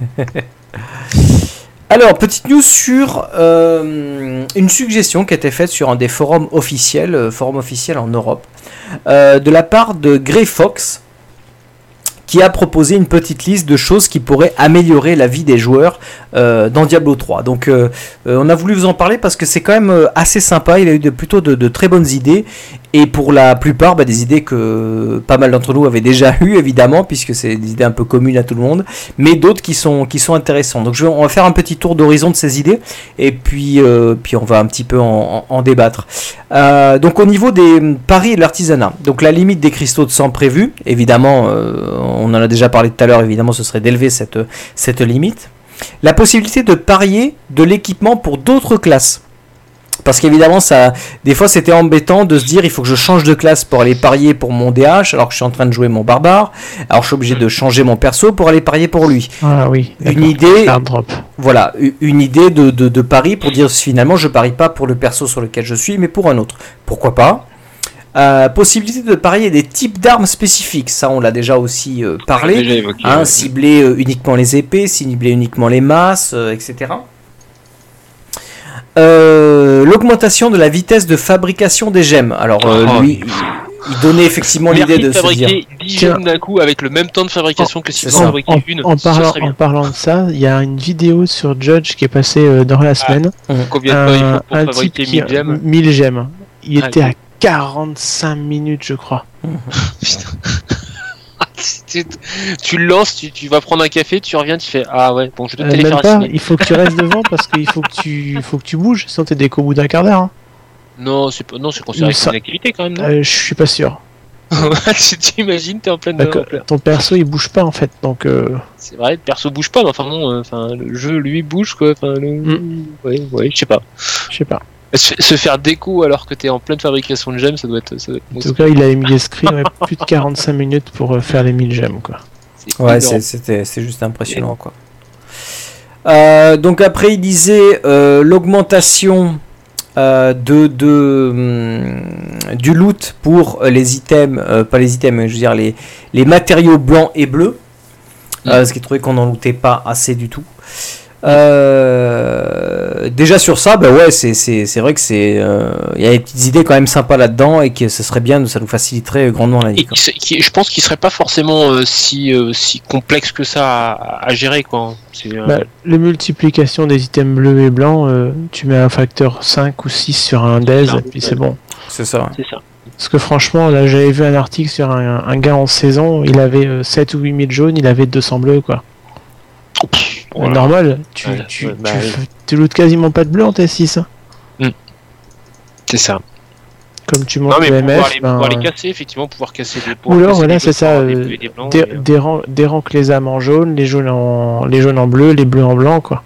Alors, petite news sur euh, une suggestion qui a été faite sur un des forums officiels, euh, forum officiel en Europe, euh, de la part de Grey Fox, qui a proposé une petite liste de choses qui pourraient améliorer la vie des joueurs dans Diablo 3. Donc on a voulu vous en parler parce que c'est quand même assez sympa, il a eu plutôt de très bonnes idées, et pour la plupart bah, des idées que pas mal d'entre nous avaient déjà eues évidemment, puisque c'est des idées un peu communes à tout le monde, mais d'autres qui sont, qui sont intéressantes. Donc on va faire un petit tour d'horizon de ces idées, et puis, euh, puis on va un petit peu en, débattre. Euh, donc au niveau des paris et de l'artisanat, donc la limite des cristaux de sang prévue, évidemment, euh, on en a déjà parlé tout à l'heure, évidemment ce serait d'élever cette, cette limite. La possibilité de parier de l'équipement pour d'autres classes. Parce qu'évidemment, ça, des fois, c'était embêtant de se dire, il faut que je change de classe pour aller parier pour mon DH, alors que je suis en train de jouer mon barbare. Alors, je suis obligé de changer mon perso pour aller parier pour lui. Ah oui. Une idée, drop. voilà, une idée de, de, de pari pour dire finalement, je parie pas pour le perso sur lequel je suis, mais pour un autre. Pourquoi pas? Euh, Possibilité de parier des types d'armes spécifiques, ça, on l'a déjà aussi euh, parlé. Déjà évoqué. Hein, ouais. cibler euh, uniquement les épées, cibler uniquement les masses, euh, etc. Euh, L'augmentation de la vitesse de fabrication des gemmes. Alors euh, Oh, lui, il, il donnait effectivement l'idée Merci de se dire. fabriquer 10 gemmes d'un coup avec le même temps de fabrication que si vous en En, une. en parlant, en parlant de ça, il y a une vidéo sur Judge qui est passée euh, dans la semaine. Combien de temps il faut pour un type fabriquer qui 1000 gemmes 1000 gemmes. Il Ah, était oui. à 45 minutes, je crois. tu, tu le lances, tu, tu vas prendre un café, tu reviens, tu fais Ah ouais, bon, je vais Euh, faire pas, il faut que tu restes devant parce qu'il faut que tu, il faut que tu bouges, sinon t'es déco au bout d'un quart d'heure. hein. Non, c'est pas- non, c'est considéré comme une activité quand même, non Euh, je suis pas sûr. Tu t'imagines, t'es en pleine. Ton perso il bouge pas en fait, donc euh, C'est vrai, le perso bouge pas, mais enfin bon, euh, enfin, le jeu lui bouge quoi. Enfin, le... Mm. Ouais, ouais, je sais pas. je sais pas. Se, faire déco alors que t'es en pleine fabrication de gemmes, ça doit être. Ça doit être En tout cas, il avait mis des screens ouais, plus de 45 minutes pour euh, faire les 1000 gemmes quoi. Ouais, c'est- c'était c'est juste impressionnant quoi. Euh, donc après il disait euh, l'augmentation euh, de, de hum, du loot pour les items, euh, pas les items, mais je veux dire les, les matériaux blancs et bleus, euh, ce qui est trouvé qu'on n'en lootait pas assez du tout. Euh, déjà sur ça, bah ouais, c'est- c'est c'est vrai que c'est euh, il y a des petites idées quand même sympas là-dedans et que ce serait bien, ça nous faciliterait grandement la vie. Et quoi. qui, se- qui- je pense qu'il serait pas forcément euh, si, euh, si complexe que ça à, à gérer quoi. Euh, Bah, les multiplications des items bleus et blancs, euh, tu mets un facteur 5 ou 6 sur un DES et puis c'est bon. C'est ça. C'est ça. Parce que franchement, là j'avais vu un article sur un, un gars en saison, il avait euh, 7 ou 8000 jaunes, il avait 200 bleus quoi. Voilà. Normal, tu, Ouais, tu, ouais, bah tu, tu lootes quasiment pas de bleu en T6. hein. C'est ça. Comme tu Non montes mais le pouvoir, MF, les, ben, pouvoir les casser, effectivement, pouvoir casser des Ou alors, voilà, des c'est ça, des euh, des blancs, et, euh, déranque les âmes en jaune, les jaunes en, les jaunes en bleu, les bleus en blanc quoi.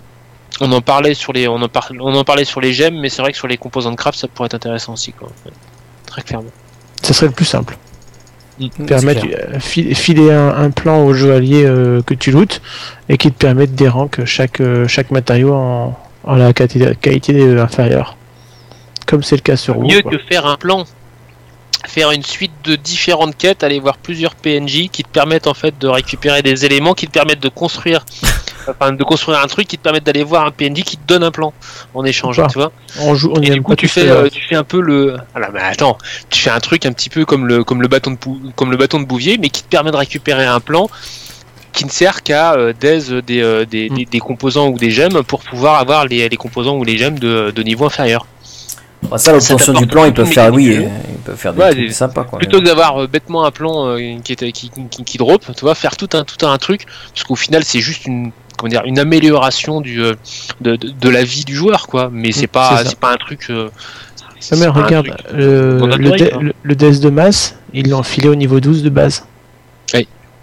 On en parlait sur les, on en, par- on en parlait sur les gemmes, mais c'est vrai que sur les composants de craft, ça pourrait être intéressant aussi, quoi. Très clairement. Ce serait le plus simple. Clair. euh, fil- filer un, un plan au joaillier euh, que tu lootes et qui te permet de déranque chaque, euh, chaque matériau en, en la qualité, qualité inférieure. Comme c'est le cas sur Mieux quoi. que faire un plan, faire une suite de différentes quêtes, aller voir plusieurs PNJ qui te permettent en fait de récupérer des éléments qui te permettent de construire, enfin de construire un truc qui te permettent d'aller voir un PNJ qui te donne un plan en échange, tu vois. On joue, on Et y du coup, tu fais, les- euh, tu fais un peu le. Ah mais attends, tu fais un truc un petit peu comme le, comme le bâton de, pou- comme le bâton de Bouvier, mais qui te permet de récupérer un plan qui ne sert qu'à euh, des, euh, des, euh, des, Mm. des- des composants ou des gemmes pour pouvoir avoir les, les composants ou les gemmes de, de niveau inférieur. Bah, ça, l'obtention du plan, ils peuvent faire, oui, euh, ils peuvent faire des Ouais, trucs sympas, quoi. Plutôt que d'avoir euh, bêtement un plan euh, qui, est, qui, qui, qui drop, tu vois, faire tout un, tout un truc, parce qu'au final c'est juste une, comment dire, une amélioration du, euh, de, de, de la vie du joueur, quoi. Mais c'est Mm, pas, c'est ça. pas un truc. euh, pas un regarde, truc le, le, DS de masse, ils l'ont filé au niveau 12 de base.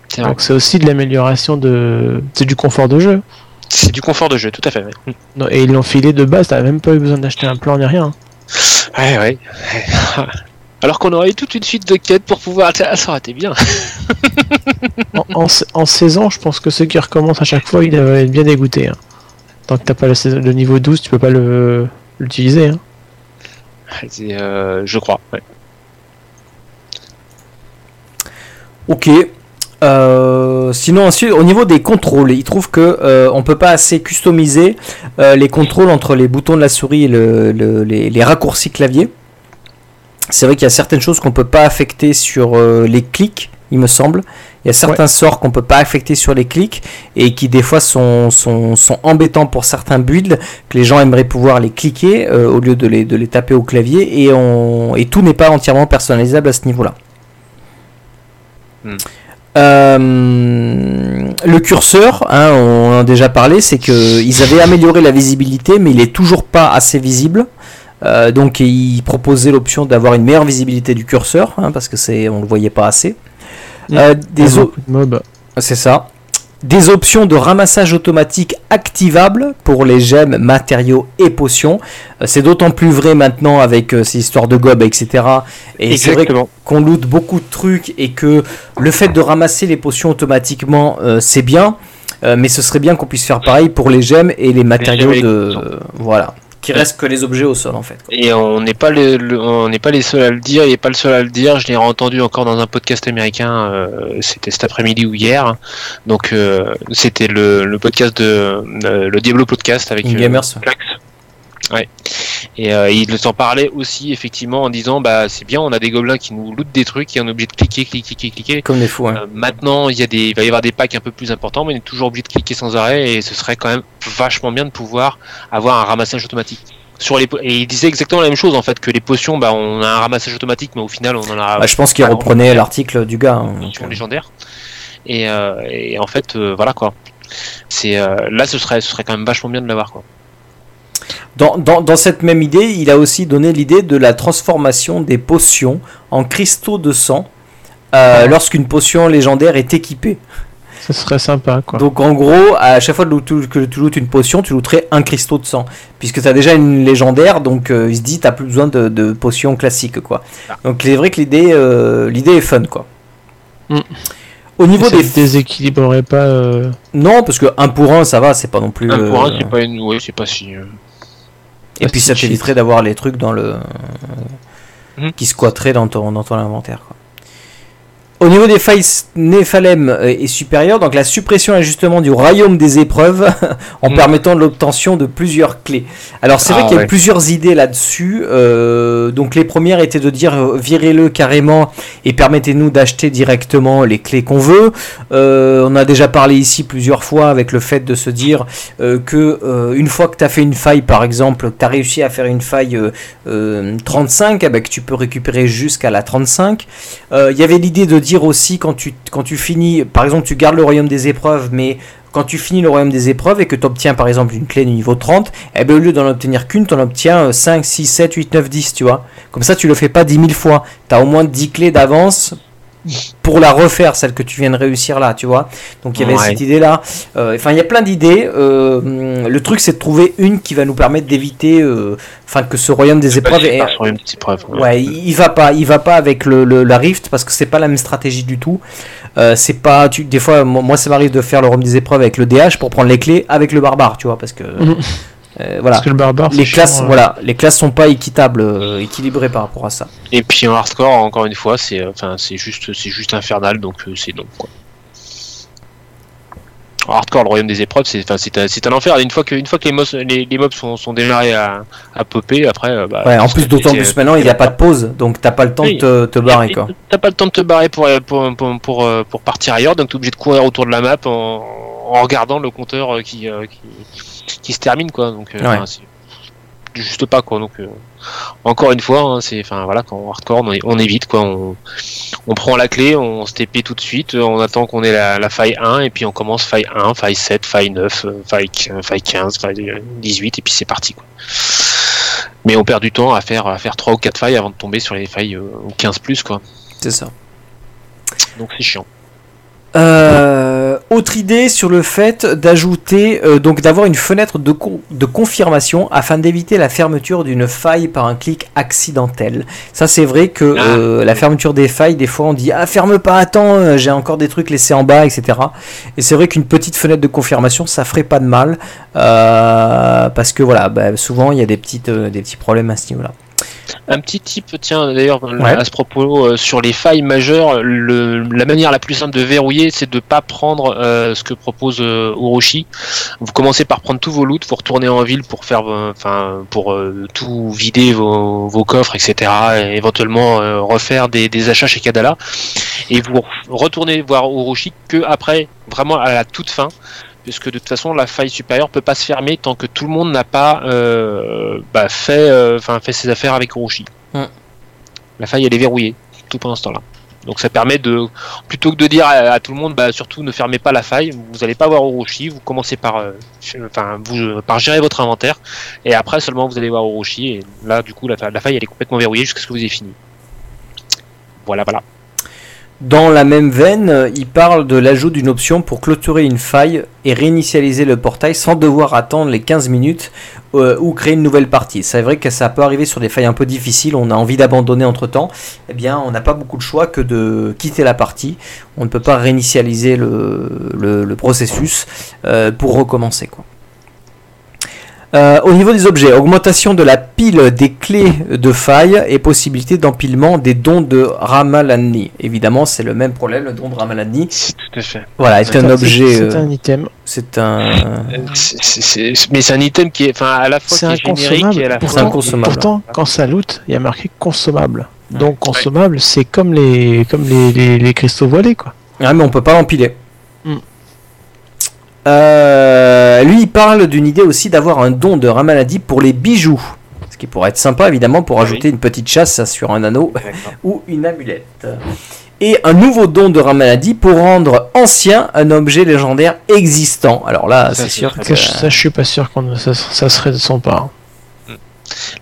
C'est vrai. Donc c'est aussi de l'amélioration de. C'est du confort de jeu. C'est du confort de jeu, tout à fait. Non, et ils l'ont filé de base, t'as même pas eu besoin d'acheter un plan ni rien. ouais. ouais. Alors qu'on aurait eu toute une suite de quêtes pour pouvoir. Ah, Ça aurait été bien. En, en, sa- en saison, je pense que ceux qui recommencent à chaque fois, ils doivent être bien dégoûtés. hein. Tant que t'as pas le, saison- le niveau 12, tu peux pas le l'utiliser. hein. Euh, je crois. ouais. Ok. Euh, sinon ensuite au niveau des contrôles, il trouve que euh, on peut pas assez customiser euh, les contrôles entre les boutons de la souris et le- le- les, les raccourcis clavier. C'est vrai qu'il y a certaines choses qu'on peut pas affecter sur euh, les clics, il me semble. Il y a certains sorts qu'on peut pas affecter sur les clics et qui des fois sont, sont, sont embêtants pour certains builds que les gens aimeraient pouvoir les cliquer euh, au lieu de les, de les taper au clavier et, on, et tout n'est pas entièrement personnalisable à ce niveau-là. Hmm. Euh, le curseur, hein, on en a déjà parlé, c'est que ils avaient amélioré la visibilité, mais il est toujours pas assez visible. Euh, donc ils proposaient l'option d'avoir une meilleure visibilité du curseur, hein, parce que c'est, on le voyait pas assez. Euh, Il y a des o- mobs. c'est ça. Des options de ramassage automatique activables pour les gemmes, matériaux et potions. Euh, C'est d'autant plus vrai maintenant avec euh, ces histoires de gob, etc. Et c'est vrai Exactement. qu'on loot beaucoup de trucs et que le fait de ramasser les potions automatiquement, euh, c'est bien. Euh, mais ce serait bien qu'on puisse faire pareil pour les gemmes et les matériaux les de. voilà. Qui restent que les objets au sol en fait. quoi. Et on n'est pas les, le- on n'est pas les seuls à le dire. Il n'est pas le seul à le dire. Je l'ai entendu encore dans un podcast américain. euh, c'était cet après-midi ou hier. Donc euh, c'était le, le podcast de euh, le Diablo podcast avec In euh, Gamers. Flax. Ouais. Et euh, il s'en parlait aussi effectivement en disant bah c'est bien, on a des gobelins qui nous lootent des trucs et on est obligé de cliquer, cliquer, cliquer, cliquer. Comme des fous. hein. Euh, maintenant, il y a des, il va y avoir des packs un peu plus importants, mais on est toujours obligé de cliquer sans arrêt et ce serait quand même vachement bien de pouvoir avoir un ramassage automatique. Sur les, et il disait exactement la même chose en fait que les potions, bah on a un ramassage automatique, mais au final on en a Bah, je pense qu'il reprenait l'article du gars. hein, donc, euh. légendaire. Et, euh, et en fait, voilà quoi. C'est là, ce serait, ce serait quand même vachement bien de l'avoir quoi. Dans, dans, dans cette même idée, il a aussi donné l'idée de la transformation des potions en cristaux de sang euh, lorsqu'une potion légendaire est équipée. Ce serait sympa quoi. Donc en gros, à chaque fois que tu- lootes une potion, tu looterais un cristaux de sang. Puisque tu as déjà une légendaire, donc euh, il se dit tu plus besoin de, de potions classiques. quoi. Ah. Donc c'est vrai que l'idée euh, l'idée est fun. quoi. Mm. Au niveau ça des... déséquilibrerait pas. euh, Non, parce que 1 pour 1, ça va, c'est pas non plus... Un pour un, euh, c'est pas une, ouais, c'est pas si. Et puis ça t'éviterait d'avoir les trucs dans le Mhm. qui squatteraient dans ton, dans ton inventaire. quoi. Au niveau des failles Néphalem euh, est supérieur, donc la suppression et ajustement du royaume des épreuves en Mm. permettant l'obtention de plusieurs clés. Alors c'est vrai Ah, qu'il y a ouais. plusieurs idées là-dessus. euh, donc les premières étaient de dire euh, virez-le carrément et permettez-nous d'acheter directement les clés qu'on veut. Euh, on a déjà parlé ici plusieurs fois avec le fait de se dire que une fois que tu as fait une faille par exemple, tu as réussi à faire une faille euh, euh, 35, eh ben, que tu peux récupérer jusqu'à la 35. Euh, Il y avait l'idée de aussi quand tu, quand tu finis, par exemple tu gardes le royaume des épreuves, mais quand tu finis le royaume des épreuves et que tu obtiens par exemple une clé de niveau 30, eh ben, au lieu d'en obtenir qu'une, tu en obtiens euh, 5, 6, 7, 8, 9, 10, tu vois. Comme ça tu le fais pas 10 000 fois. Tu as au moins 10 clés d'avance pour la refaire, celle que tu viens de réussir là, tu vois. Donc il y avait Ouais. cette idée-là. Euh, Enfin, il y a plein d'idées. Euh, le truc, c'est de trouver une qui va nous permettre d'éviter, euh, enfin, que ce royaume des épreuves ait, Par sur une petite épreuve. Ouais, il il va pas, il va pas avec le, le- la Rift parce que c'est pas la même stratégie du tout. Euh, c'est pas, tu, des fois, moi, moi, ça m'arrive de faire le royaume des épreuves avec le DH pour prendre les clés avec le barbare, tu vois, parce que Mhm. Euh, voilà, Parce que le barbare, les classes, chiant, hein. voilà, les classes sont pas équitables, euh, équilibrées par rapport à ça. Et puis en hardcore, encore une fois, c'est euh, enfin c'est juste c'est juste infernal, donc euh, c'est non quoi. En hardcore, le royaume des épreuves, c'est enfin c'est un, c'est un enfer. Une fois que une fois que les mobs les, les mobs sont, sont démarrés à, à popper, après bah, Ouais, en plus, d'autant plus maintenant, il n'y a pas de pause, donc t'as pas le temps Oui. de te, te barrer, quoi. T'as pas le temps de te barrer pour pour pour, pour, pour partir ailleurs, donc t'es obligé de courir autour de la map en, en regardant le compteur qui, qui qui se termine quoi. Donc euh, Ouais. enfin, c'est juste pas quoi. Donc euh, encore une fois, hein, c'est enfin voilà quand on hardcore, on, on évite quoi. On, on prend la clé, on se TP tout de suite, euh, on attend qu'on ait la, la faille 1 et puis on commence faille 1, faille 7, faille 9, euh, faille, faille 15, faille euh, 18 et puis c'est parti quoi. Mais on perd du temps à faire à faire 3 ou 4 failles avant de tomber sur les failles euh, 15 plus quoi. C'est ça. Donc c'est chiant. Euh, autre idée sur le fait d'ajouter, euh, donc d'avoir une fenêtre de, de confirmation afin d'éviter la fermeture d'une faille par un clic accidentel. Ça, c'est vrai que Ah. euh, la fermeture des failles, des fois, on dit ah ferme pas, attends, euh, j'ai encore des trucs laissés en bas, etc. Et c'est vrai qu'une petite fenêtre de confirmation, ça ferait pas de mal euh, parce que voilà, bah, souvent il y a des petites, euh, des petits problèmes à ce niveau-là. Un petit tip, tiens, d'ailleurs, Ouais. à ce propos, euh, sur les failles majeures, le, la manière la plus simple de verrouiller, c'est de pas prendre euh, ce que propose euh, Orochi. Vous commencez par prendre tous vos loots, vous retournez en ville pour faire, euh, enfin, pour tout vider vos, vos coffres, etc. Et éventuellement refaire des, des achats chez Kadala. Et vous retournez voir Orochi que après, vraiment à la toute fin. Puisque de toute façon, la faille supérieure peut pas se fermer tant que tout le monde n'a pas euh, bah, fait, euh, fait ses affaires avec Orochi. Mm. La faille, elle est verrouillée tout pendant ce temps-là. Donc ça permet de, plutôt que de dire à, à tout le monde, bah, surtout ne fermez pas la faille, vous n'allez pas voir Orochi, vous commencez par, euh, enfin, vous, par gérer votre inventaire, et après seulement vous allez voir Orochi, et là du coup la, la faille elle est complètement verrouillée jusqu'à ce que vous ayez fini. Voilà, voilà. Dans la même veine, il parle de l'ajout d'une option pour clôturer une faille et réinitialiser le portail sans devoir attendre les 15 minutes euh, ou créer une nouvelle partie. C'est vrai que ça peut arriver sur des failles un peu difficiles, on a envie d'abandonner entre temps, eh bien on n'a pas beaucoup de choix que de quitter la partie. On ne peut pas réinitialiser le processus euh, pour recommencer. Quoi. Euh, au niveau des objets, augmentation de la pile des clés de faille et possibilité d'empilement des dons de Ramalani. Évidemment, c'est le même problème, le don de Ramalani. Tout à fait. Voilà, est un objet, C'est euh, un item. c'est un, mais c'est un item qui est, enfin, à la fois C'est qui est générique inconsommable. et à la C'est fois. Pourtant, inconsommable. pourtant, quand ça loot, il y a marqué consommable. Donc consommable, c'est comme les comme les, les, les cristaux voilés quoi. Ah, mais on peut pas l'empiler. Euh, lui, il parle d'une idée aussi d'avoir un don de Ramaladi pour les bijoux. Ce qui pourrait être sympa, évidemment, pour Ah ajouter une petite chasse sur un anneau ou une amulette. Et un nouveau don de Ramaladi pour rendre ancien un objet légendaire existant. Alors là, Ça, c'est sûr que... Ça, je- ça, je suis pas sûr qu'on ça, ça serait de son part.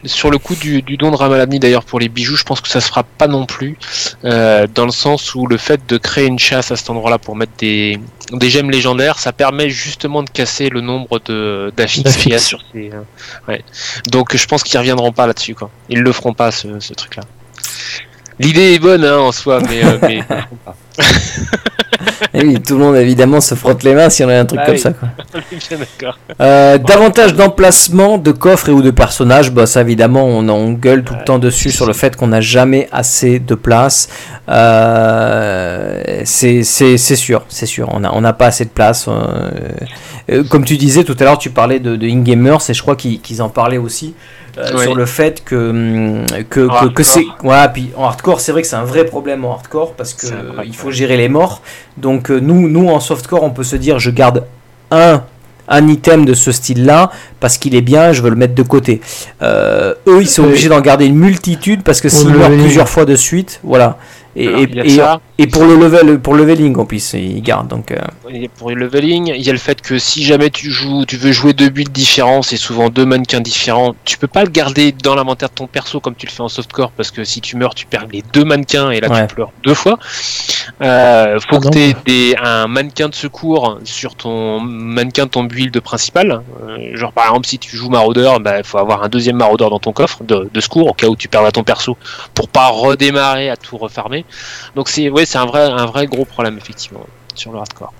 Sur le coup du, du don de Ramalabni d'ailleurs pour les bijoux, je pense que ça se fera pas non plus, euh, dans le sens où le fait de créer une chasse à cet endroit-là pour mettre des, des gemmes légendaires, ça permet justement de casser le nombre de d'affixes qu'il y a D'affixes. sur ces. euh, ouais. Donc je pense qu'ils reviendront pas là-dessus quoi. Ils le feront pas ce, ce truc-là. L'idée est bonne hein, en soi, mais, euh, mais- Et oui, tout le monde évidemment se frotte les mains si on a un truc Ah comme oui. ça. Quoi. on est bien d'accord. Euh, davantage d'emplacements de coffres et ou de personnages, bah ça évidemment on, gueule tout le temps dessus sur le fait qu'on n'a jamais assez de place. Euh, c'est sûr, c'est sûr, on n'a on pas assez de place. euh, comme tu disais tout à l'heure, tu parlais de, de In-Gamers et je crois qu'ils qu'ils en parlaient aussi. Euh, Ouais. Sur le fait que hum, que, c'est ouais puis en hardcore c'est vrai que c'est un vrai problème en hardcore parce que il faut gérer les morts donc euh, nous nous en softcore on peut se dire je garde un un item de ce style-là parce qu'il est bien, je veux le mettre de côté. Euh, eux, ils sont obligés d'en garder une multitude parce que s'ils meurent plusieurs fois de suite, voilà. Et, Alors, et, il pour le level, pour le leveling en plus, ils gardent. Donc, euh, Il pour le leveling, il y a le fait que si jamais tu joues, tu veux jouer deux builds différents, c'est souvent deux mannequins différents. Tu peux pas le garder dans l'inventaire de ton perso comme tu le fais en softcore parce que si tu meurs, tu perds les deux mannequins et là Ouais. tu pleures deux fois. Euh, faut que non. tu aies des, un mannequin de secours sur ton mannequin de ton build principal. Euh, genre par exemple si tu joues maraudeur, bah, faut avoir un deuxième maraudeur dans ton coffre de, de secours au cas où tu perds ton perso pour pas redémarrer à tout refarmer. Donc c'est ouais, c'est un vrai un vrai gros problème effectivement sur le hardcore.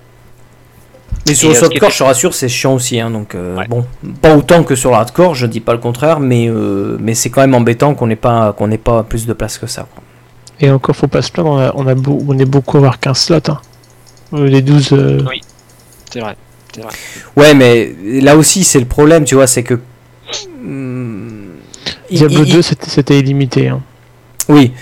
Mais sur Et, le euh, softcore, était- je te rassure, c'est chiant aussi. hein, donc, euh, Ouais. bon, pas autant que sur le hardcore, je dis pas le contraire, mais, euh, mais c'est quand même embêtant qu'on n'ait pas, qu'on n'ait pas plus de place que ça. quoi. Et encore, faut pas se plaindre, on, a, on, a beau- on est beaucoup à avoir 15 slots. Hein. Les 12. euh, C'est vrai. Ouais, mais là aussi, c'est le problème, tu vois, c'est que. il- Diablo il- 2, c'était c'était illimité. Hein. Oui.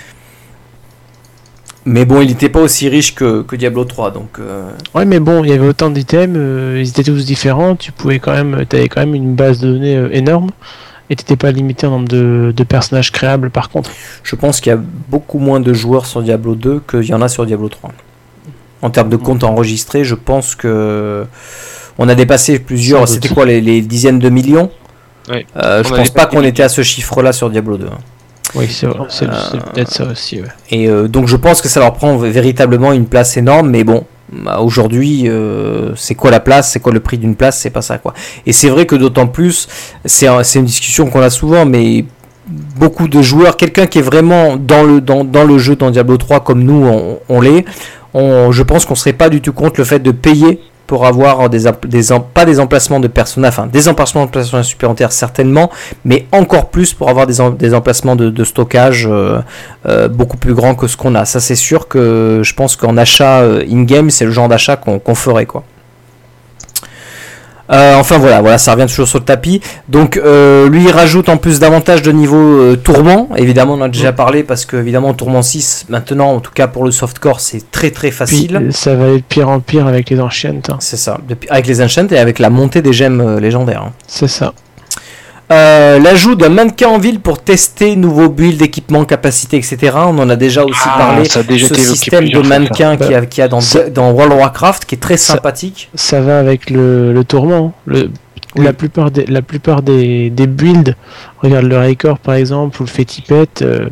Mais bon, il n'était pas aussi riche que, que Diablo 3, donc. euh, Ouais, mais bon, il y avait autant d'items, euh, ils étaient tous différents. Tu pouvais quand même. T'avais quand même une base de données euh, énorme. Et t'étais pas limité en nombre de, de personnages créables par contre. je pense qu'il y a beaucoup moins de joueurs sur Diablo 2 qu'il y en a sur Diablo 3. En termes de comptes enregistrés, je pense que. On a dépassé plusieurs. C'était quoi, les, les dizaines de millions? Ouais. Euh, Je pense pas qu'on était à ce chiffre-là sur Diablo 2. hein. Oui, c'est vrai, c'est Euh, c'est peut-être ça aussi. Ouais. Et euh, donc je pense que ça leur prend véritablement une place énorme, mais bon, bah, aujourd'hui, euh, c'est quoi la place, c'est quoi le prix d'une place, c'est pas ça quoi. Et c'est vrai que d'autant plus, c'est un- c'est une discussion qu'on a souvent, mais beaucoup de joueurs, quelqu'un qui est vraiment dans le, dans, dans le jeu dans Diablo 3 comme nous on, on l'est, on- je pense qu'on serait pas du tout contre le fait de payer pour avoir des, pas des emplacements de personnages, enfin des emplacements de personnages supplémentaires certainement, mais encore plus pour avoir des, em- des emplacements de, stockage euh, euh, beaucoup plus grands que ce qu'on a. Ça c'est sûr que je pense qu'en achat euh, in-game, c'est le genre d'achat qu'on qu'on ferait quoi. Euh, enfin voilà, voilà, ça revient toujours sur le tapis. Donc euh, lui il rajoute en plus davantage de niveau euh, tourment. Évidemment on en a déjà parlé parce que évidemment tourment 6 maintenant en tout cas pour le softcore c'est très très facile. euh, ça va être pire en pire avec les Ancients. hein. C'est ça, Depuis- avec les enchants et avec la montée des gemmes euh, légendaires. hein. C'est ça. Euh, L'ajout d'un mannequin en ville pour tester nouveaux builds, équipements, capacités, etc. On en a déjà aussi Ah, parlé. ça a déjà Ce système de mannequins qu'il y a, qu'il y a dans, Ça- dans World of Warcraft qui est très sympathique. Ça va avec le, le tourment. Le, Oui. La plupart, des, la plupart des, des builds, regarde le Raikor par exemple, ou le Fétipet, euh,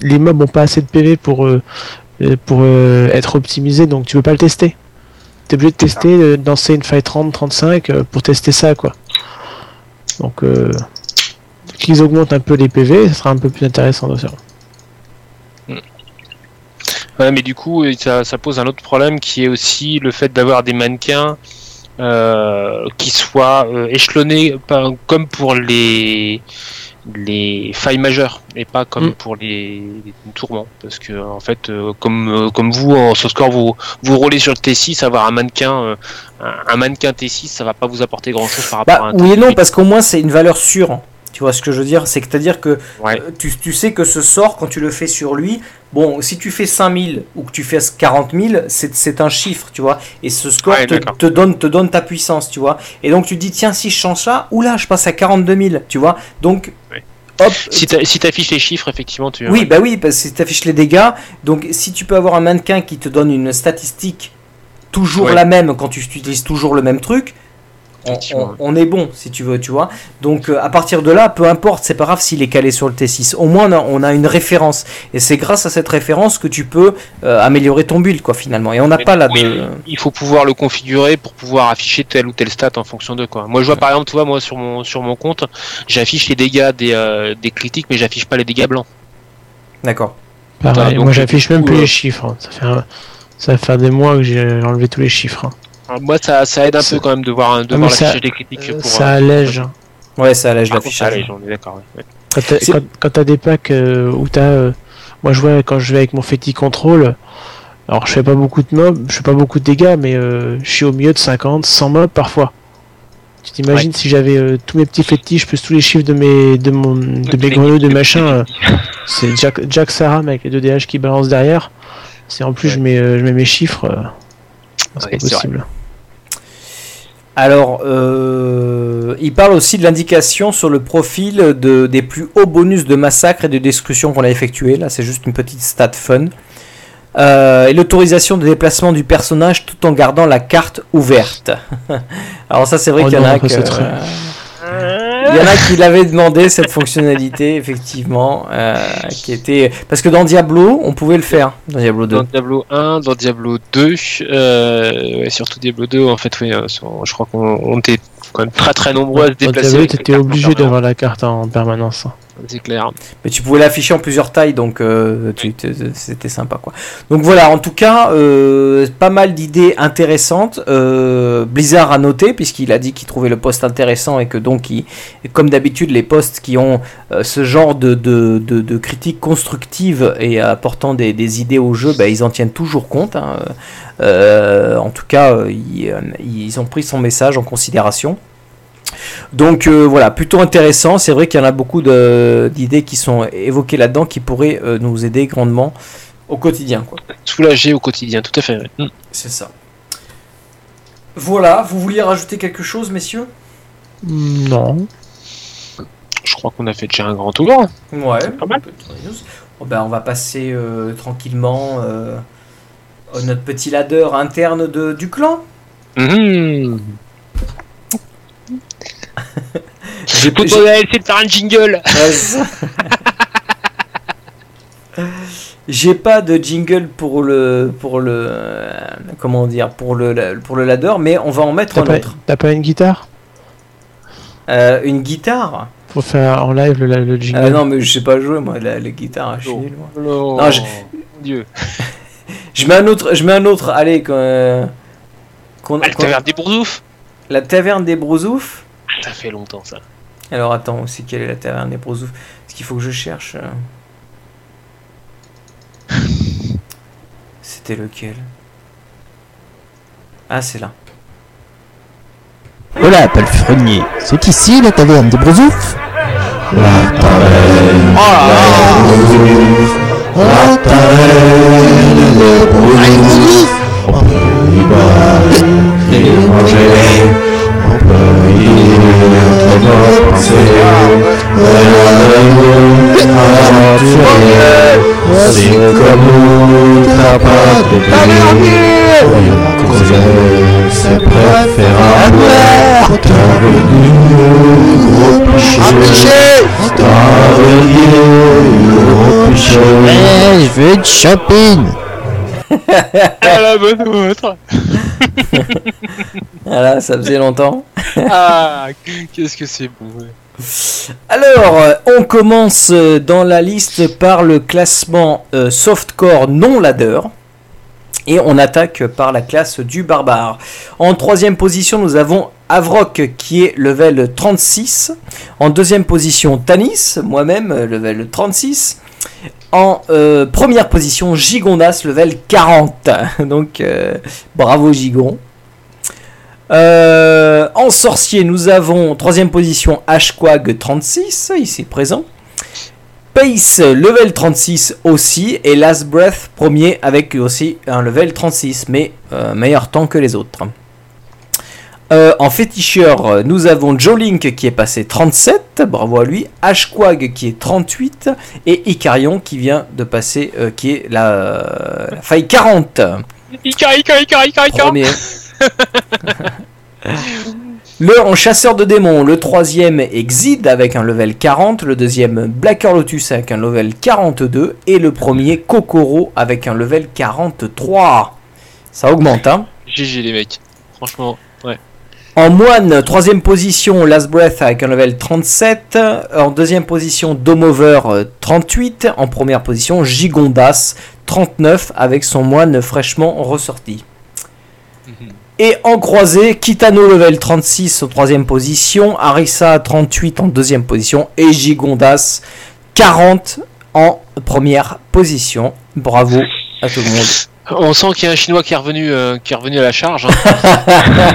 les mobs ont pas assez de PV pour, euh, pour être optimisés, donc tu peux pas le tester. T'es obligé de tester, de lancer une fight 30-35 euh, pour tester ça, quoi. Donc, euh, qu'ils augmentent un peu les PV, ça sera un peu plus intéressant de faire. Ouais, mais du coup, euh, ça, pose un autre problème qui est aussi le fait d'avoir des mannequins euh, qui soient euh, échelonnés comme pour les les failles majeures et pas comme Mm. pour les, les tourments parce que en fait euh, comme euh, comme vous en score vous vous roulez sur le T6 avoir un mannequin euh, un, un mannequin T6 ça va pas vous apporter grand chose par rapport Bah, à un oui et non, T8. parce qu'au moins c'est une valeur sûre. Tu vois ce que je veux dire? C'est à dire que Ouais. euh, tu, tu sais que ce sort, quand tu le fais sur lui, bon, si tu fais 5000 ou que tu fais 40 000, c'est un chiffre, tu vois. Et ce score Ouais, te, donne, te donne ta puissance, tu vois. Et donc tu te dis, tiens, si je change ça, oula, je passe à 42 000, tu vois. Donc, Ouais. hop. si tu affiches les chiffres effectivement tu Oui, bah oui, parce que tu affiches les dégâts. Donc, si tu peux avoir un mannequin qui te donne une statistique toujours la même quand tu utilises toujours le même truc, on, Effectivement. on- on est bon, si tu veux, tu vois. Donc, euh, à partir de là, peu importe, c'est pas grave s'il est calé sur le T6. Au moins, on a, on a une référence. Et c'est grâce à cette référence que tu peux euh, améliorer ton build, quoi, finalement. Et on n'a pas là oui, de. il faut pouvoir le configurer pour pouvoir afficher telle ou telle stat en fonction de quoi. Moi, je vois par exemple, tu vois, moi sur mon sur mon compte, j'affiche les dégâts des, euh, des critiques, mais j'affiche pas les dégâts blancs. D'accord. Pareil, donc, moi j'affiche même plus euh, les chiffres. hein. Ça fait, un- ça va faire des mois que j'ai enlevé tous les chiffres. hein. Alors, Moi, ça, ça aide un peu quand même de voir, de Ah, voir l'affichage des critiques Euh, pour. ça euh, allège. hein. Ouais, ça allège l'affichage. allège, on est d'accord. ouais, ouais. Quand t'as, des packs euh, où t'as. euh, moi je vois quand je vais avec mon Fetty Control. Alors je fais pas beaucoup de mobs, je fais pas beaucoup de dégâts, mais euh, je suis au milieu de 50, 100 mobs parfois. Tu t'imagines si j'avais euh, tous mes petits fétiches plus tous les chiffres de mes de mon de mes grenouilles de machin, c'est Jack, Jack Saram avec les 2 DH qui balancent derrière. C'est en plus Ouais. je mets euh, je mets mes chiffres. euh, c'est Ouais, possible. Alors, euh, il parle aussi de l'indication sur le profil de, des plus hauts bonus de massacre et de destruction qu'on a effectué. Là, c'est juste une petite stat fun. Euh, et l'autorisation de déplacement du personnage tout en gardant la carte ouverte. Alors ça, c'est vrai Oh qu'il y en a que- très- Il y en a qui l'avaient demandé cette fonctionnalité, effectivement, euh, qui était parce que dans Diablo, on pouvait le faire. Dans Diablo 2. Dans Diablo 1, dans Diablo 2, euh, ouais, surtout Diablo 2, en fait, oui, euh, je crois qu'on on était quand même très très nombreux à se Dans déplacer. Diablo, t'étais cartes en obligé d'avoir la carte en permanence. C'est clair. Mais tu pouvais l'afficher en plusieurs tailles, donc euh, tu- c'était sympa quoi. Donc voilà, en tout cas, euh, pas mal d'idées intéressantes. Euh, Blizzard a noté, puisqu'il a dit qu'il trouvait le poste intéressant et que donc, il- comme d'habitude, les postes qui ont euh, ce genre de, de, de, de critiques constructives et apportant des, des idées au jeu, bah, ils en tiennent toujours compte. hein. Euh, en tout cas, euh, ils, euh, ils ont pris son message en considération. Donc euh, voilà, plutôt intéressant. C'est vrai qu'il y en a beaucoup de- d'idées qui sont évoquées là-dedans qui pourraient euh, nous aider grandement au quotidien. quoi. Soulagé au quotidien, tout à fait. ouais. Mm. C'est ça. Voilà, vous vouliez rajouter quelque chose, messieurs? Non. Je crois qu'on a fait déjà un grand tour. Ouais, pas mal. Bon, ben, on va passer euh, tranquillement euh, à notre petit ladder interne de, du clan. Mhm. J'ai pas de faire un jingle. J'ai pas de jingle pour le pour le euh, comment dire pour le la- pour le ladder, mais on va en mettre un pas, autre. t'as pas une guitare? Euh, une guitare? Pour faire en live le, le jingle Ah non, mais je sais pas jouer moi la, la guitare. Je suis Non. nul, moi. Non, Non, je- Dieu. Je mets un autre. Je mets un autre. Allez, qu'on, euh, Ah, qu'on- taverne des boursoufs la taverne des Brousoufs. Ça fait longtemps ça. Alors attends, aussi quelle est la taverne des Brousoufs Parce qu'il faut que je cherche. euh. C'était lequel? Ah, c'est là. Voilà, palefrenier. C'est ici la taverne des Brousoufs La taverne La taverne des Brousoufs On peut y boire et manger je veux une shopping Ah la bonne autre. Voilà, ça faisait longtemps. Ah, qu'est-ce que c'est bon. ouais. Alors, euh, on commence euh, dans la liste par le classement euh, softcore non ladder. Et on attaque par la classe du barbare. En troisième position, nous avons Avrok qui est level 36. En deuxième position, Tanis, moi-même, euh, level 36. En euh, première position, Gigondas, level 40. Donc, euh, bravo Gigon. En sorcier, nous avons troisième position Ashquag 36, ici présent. Pace, level 36 aussi. Et Last Breath, premier avec aussi un level 36, mais meilleur temps que les autres. Euh, en féticheur, nous avons Joe Link qui est passé 37, bravo à lui. Ashquag qui est 38. Et Icarion qui vient de passer, euh, qui est la, la faille 40. Ika, Ika, Ika, Ika, Ika. Premier. Le en chasseur de démons, le troisième est Xid avec un level 40, le deuxième Blacker Lotus avec un level 42 et le premier Kokoro avec un level 43. Ça augmente, hein GG les mecs. Franchement. En moine, troisième position, Last Breath avec un level 37. En deuxième position, Domover euh, 38. En première position, Gigondas 39 avec son moine fraîchement ressorti. Et en croisé, Kitano level 36 en troisième position, Arisa 38 en deuxième position et Gigondas 40 en première position. Bravo à tout le monde. On sent qu'il y a un chinois qui est revenu, euh, qui est revenu à la charge. hein.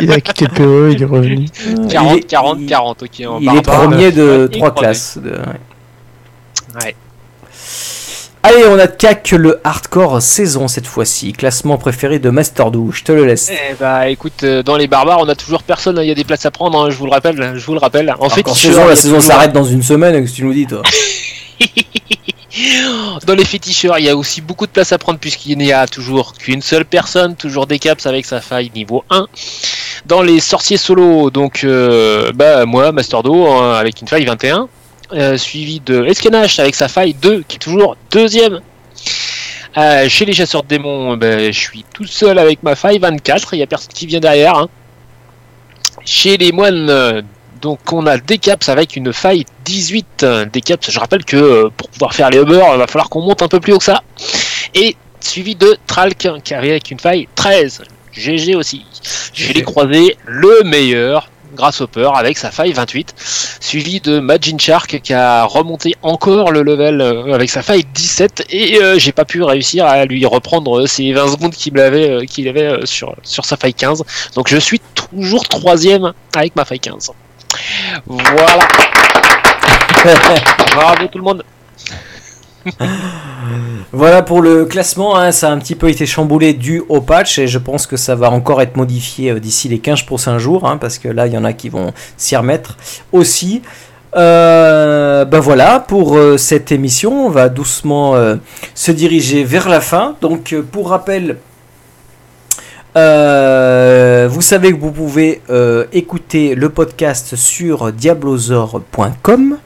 Il a quitté le PE, il est revenu. 40, Il est- 40, il- 40, ok. on Il est premier de trois classes. de- ouais. Ouais. Allez, on attaque le hardcore saison cette fois-ci. Classement préféré de Master 12, je te le laisse. Eh bah écoute, euh, dans les barbares, on a toujours personne, hein, il y a des places à prendre, hein, je vous le rappelle, je vous le rappelle. En fait, saison, la saison s'arrête dans une semaine, qu'est-ce que tu nous dis toi? Dans les féticheurs, il y a aussi beaucoup de place à prendre puisqu'il n'y a toujours qu'une seule personne, toujours des caps avec sa faille niveau 1. Dans les sorciers solo, donc euh, bah moi, Master Do, hein, avec une faille 21, euh, suivi de Eskenash avec sa faille 2, qui est toujours deuxième. Euh, chez les chasseurs de démons, ben, je suis tout seul avec ma faille 24, il n'y a personne qui vient derrière. hein. Chez les moines, donc on a des caps avec une faille 18. euh, Des caps, je rappelle que euh, pour pouvoir faire les Uber, il va falloir qu'on monte un peu plus haut que ça. Et suivi de Tralk qui arrive avec une faille 13. GG aussi. Chez les croisés, le meilleur, Grasshopper avec sa faille 28. Suivi de Majin Shark qui a remonté encore le level euh, avec sa faille 17. Et euh, j'ai pas pu réussir à lui reprendre ces 20 secondes qu'il avait, qu'il avait sur, sur sa faille 15. Donc je suis toujours troisième avec ma faille 15. Voilà. Bravo tout le monde. Voilà pour le classement, hein, ça a un petit peu été chamboulé dû au patch et je pense que ça va encore être modifié euh, d'ici les 15 prochains jours hein, parce que là il y en a qui vont s'y remettre aussi. Euh, ben voilà pour euh, cette émission, on va doucement se diriger vers la fin. Donc pour rappel, euh, vous savez que vous pouvez euh, écouter le podcast sur diablozor.com.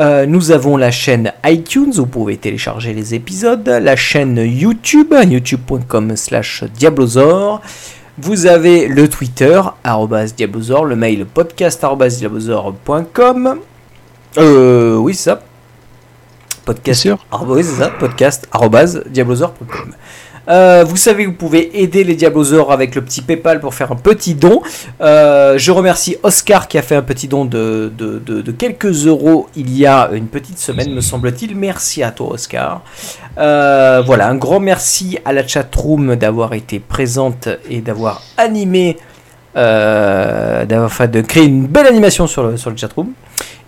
Euh, nous avons la chaîne iTunes, vous pouvez télécharger les épisodes, la chaîne YouTube, youtube.com slash diablozor. Vous avez le Twitter, arrobas diablozor, le mail podcast arrobas diablozor.com. Euh, oui, c'est ça. Podcast. Sûr. Oui, c'est ça. Podcast arrobas diablozor.com. Euh, vous savez, vous pouvez aider les Diablosaures avec le petit PayPal pour faire un petit don. Euh, je remercie Oscar qui a fait un petit don de, quelques euros il y a une petite semaine, me semble-t-il. Merci à toi, Oscar. Euh, voilà, un grand merci à la chatroom d'avoir été présente et d'avoir animé, d'avoir fait de créer une belle animation sur le, sur le chatroom.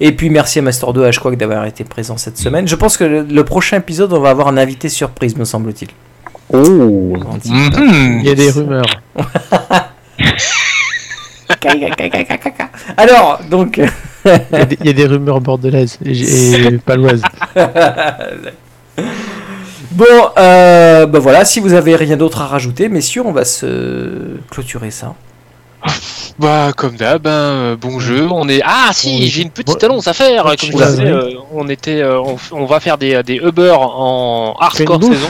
Et puis merci à Master 2 H d'avoir été présent cette semaine. Je pense que le prochain épisode, on va avoir un invité surprise, me semble-t-il. Oh. Il y a des rumeurs. Alors, donc, Il y a des, il y a des rumeurs bordelaises et, et paloises. bon, euh, bah voilà, si vous avez rien d'autre à rajouter, messieurs, on va se clôturer ça. Bah comme d'hab, hein, euh, bon jeu. On est ah si, Oui. j'ai une petite Bon- annonce à faire. Comme je Oula, disais, oui. euh, on était, euh, on, va faire des des Uber en hardcore saison.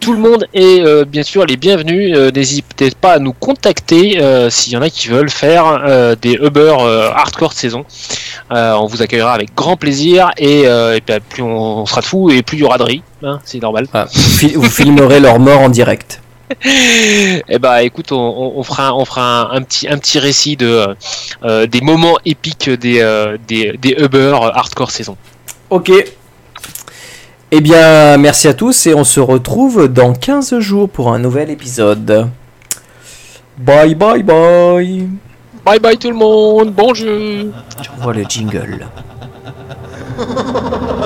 Tout le monde est euh, bien sûr les bienvenus. Euh, N'hésitez pas à nous contacter euh, s'il y en a qui veulent faire euh, des Uber euh, hardcore saison. Euh, on vous accueillera avec grand plaisir et, euh, plus on, on sera de fous et plus il y aura de riz. hein, C'est normal. Voilà, vous, fil- vous filmerez leur mort en direct. Eh bah écoute, on, on- on fera, un- on fera un, un petit, un petit récit de euh, des moments épiques des, euh, des, des Uber hardcore saison. Ok. Eh bien, merci à tous et on se retrouve dans 15 jours pour un nouvel épisode. Bye bye bye. Bye bye tout le monde, bon jeu J'envoie le jingle.